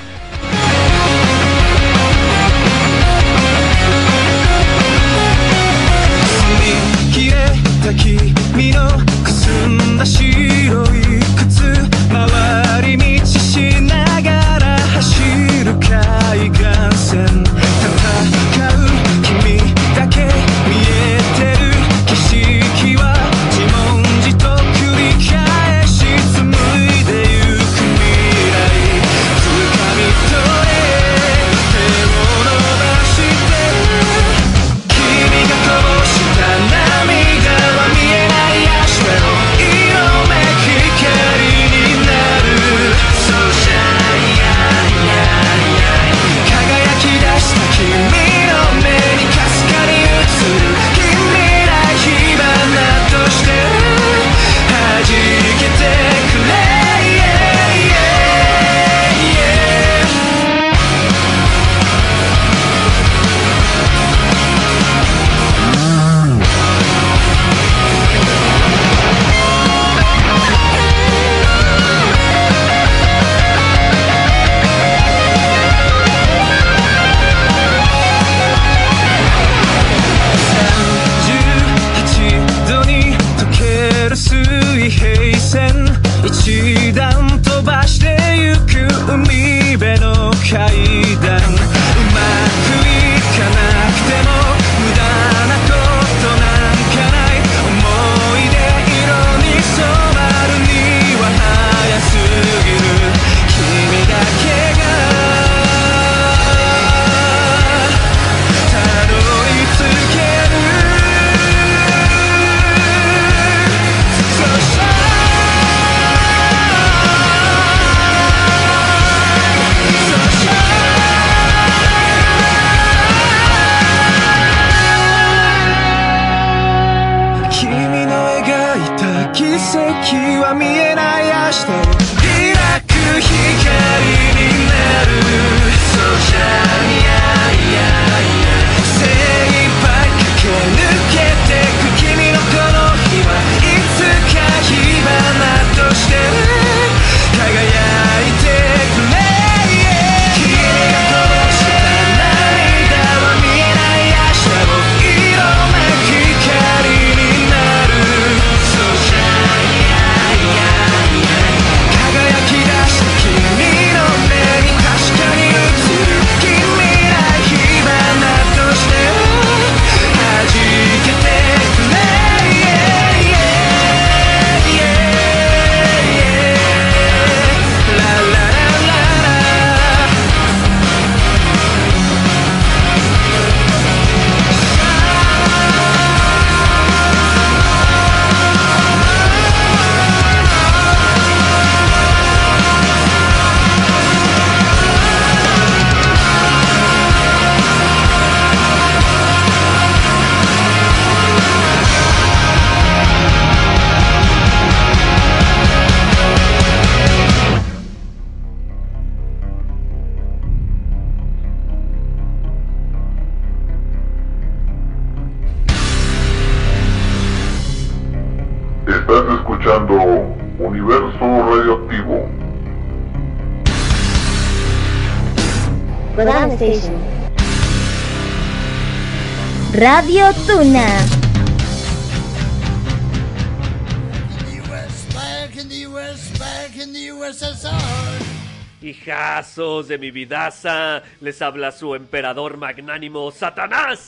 Radio Tuna. Hijazos de mi vidaza, les habla su emperador magnánimo Satanás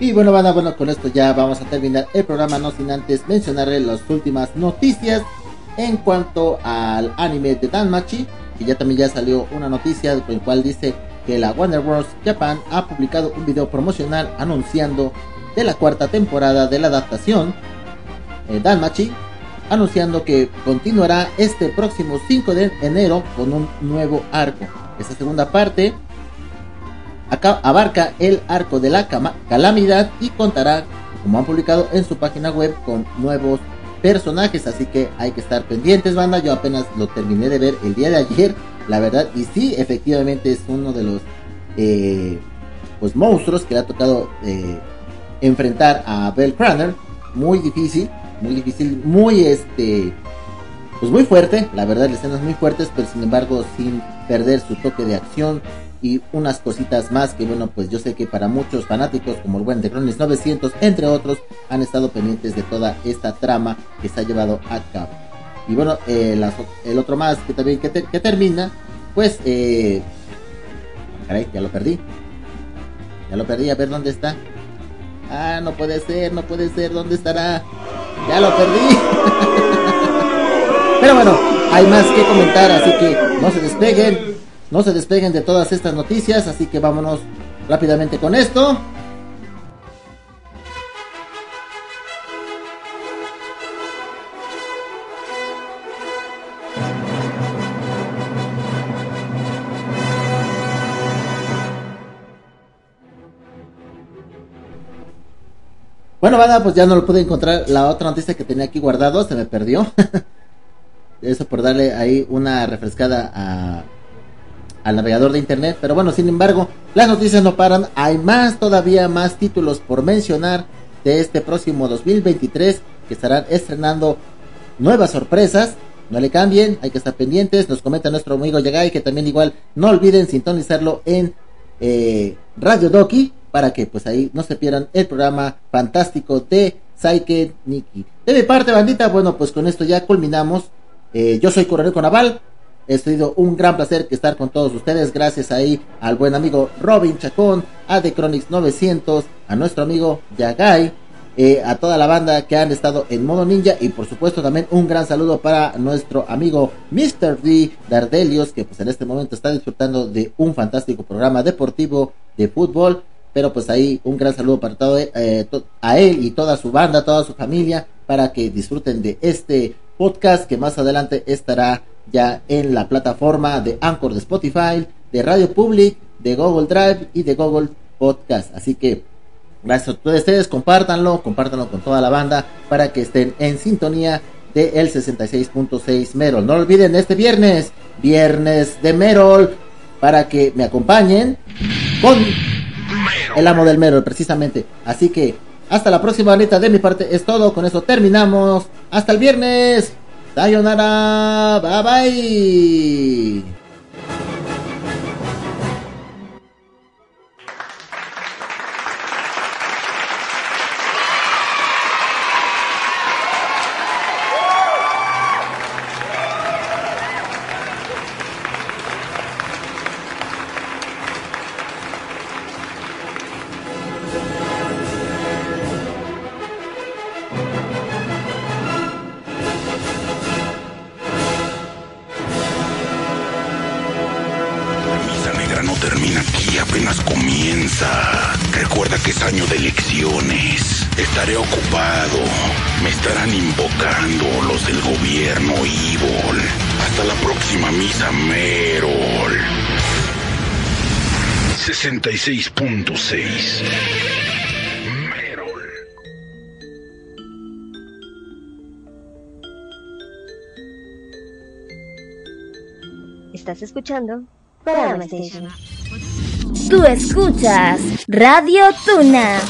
Y bueno, banda, bueno, con esto ya vamos a terminar el programa, no sin antes mencionarles las últimas noticias en cuanto al anime de Danmachi, que ya también ya salió una noticia con el cual dice que la Warner Bros. Japan ha publicado un video promocional anunciando de la cuarta temporada de la adaptación eh, Danmachi, anunciando que continuará este próximo 5 de enero con un nuevo arco. Esta segunda parte abarca el arco de la calamidad y contará, como han publicado en su página web, con nuevos personajes, así que hay que estar pendientes, banda. Yo apenas lo terminé de ver el día de ayer, la verdad, y sí, efectivamente es uno de los eh, pues monstruos que le ha tocado eh, enfrentar a Bell Craner. Muy difícil, muy difícil, muy este pues muy fuerte, la verdad, las escenas muy fuertes, pero sin embargo sin perder su toque de acción y unas cositas más que bueno, pues yo sé que para muchos fanáticos como el buen de Chronis 900, entre otros, han estado pendientes de toda esta trama que se ha llevado a cabo. Y bueno, eh, el otro más que también que, que termina, pues, eh, caray, ya lo perdí. Ya lo perdí, a ver dónde está. Ah, no puede ser, no puede ser, ¿dónde estará? Ya lo perdí. Pero bueno, hay más que comentar, así que no se despeguen, no se despeguen de todas estas noticias, así que vámonos rápidamente con esto. Bueno, banda, pues ya no lo pude encontrar. La otra noticia que tenía aquí guardado se me perdió. Eso por darle ahí una refrescada al navegador de internet. Pero bueno, sin embargo, las noticias no paran. Hay más, todavía más títulos por mencionar de este próximo 2023 que estarán estrenando nuevas sorpresas. No le cambien, hay que estar pendientes. Nos comenta nuestro amigo Yagai que también igual no olviden sintonizarlo en eh, Radio Doki para que pues ahí no se pierdan el programa fantástico de Saike Nikki. De mi parte, bandita, bueno, pues con esto ya culminamos. Eh, yo soy Coronel Naval. Ha sido un gran placer estar con todos ustedes. Gracias ahí al buen amigo Robin Chacón, a The Chronics 900, a nuestro amigo Yagai, eh, a toda la banda que han estado en modo ninja y por supuesto también un gran saludo para nuestro amigo Mr. D Dardelios que pues en este momento está disfrutando de un fantástico programa deportivo de fútbol pero pues ahí un gran saludo para todo eh, a él y toda su banda, toda su familia para que disfruten de este podcast que más adelante estará ya en la plataforma de Anchor de Spotify, de Radio Public, de Google Drive y de Google Podcast. Así que Gracias a todos ustedes, compártanlo, compártanlo con toda la banda para que estén en sintonía de el 66.6 Merol. No olviden este viernes, viernes de Merol, para que me acompañen con el amo del Merol, precisamente. Así que hasta la próxima, bandita. De mi parte es todo. Con eso terminamos. Hasta el viernes. Sayonara. Bye bye. 66.6 Estás escuchando Station. Tú escuchas Radio Tuna.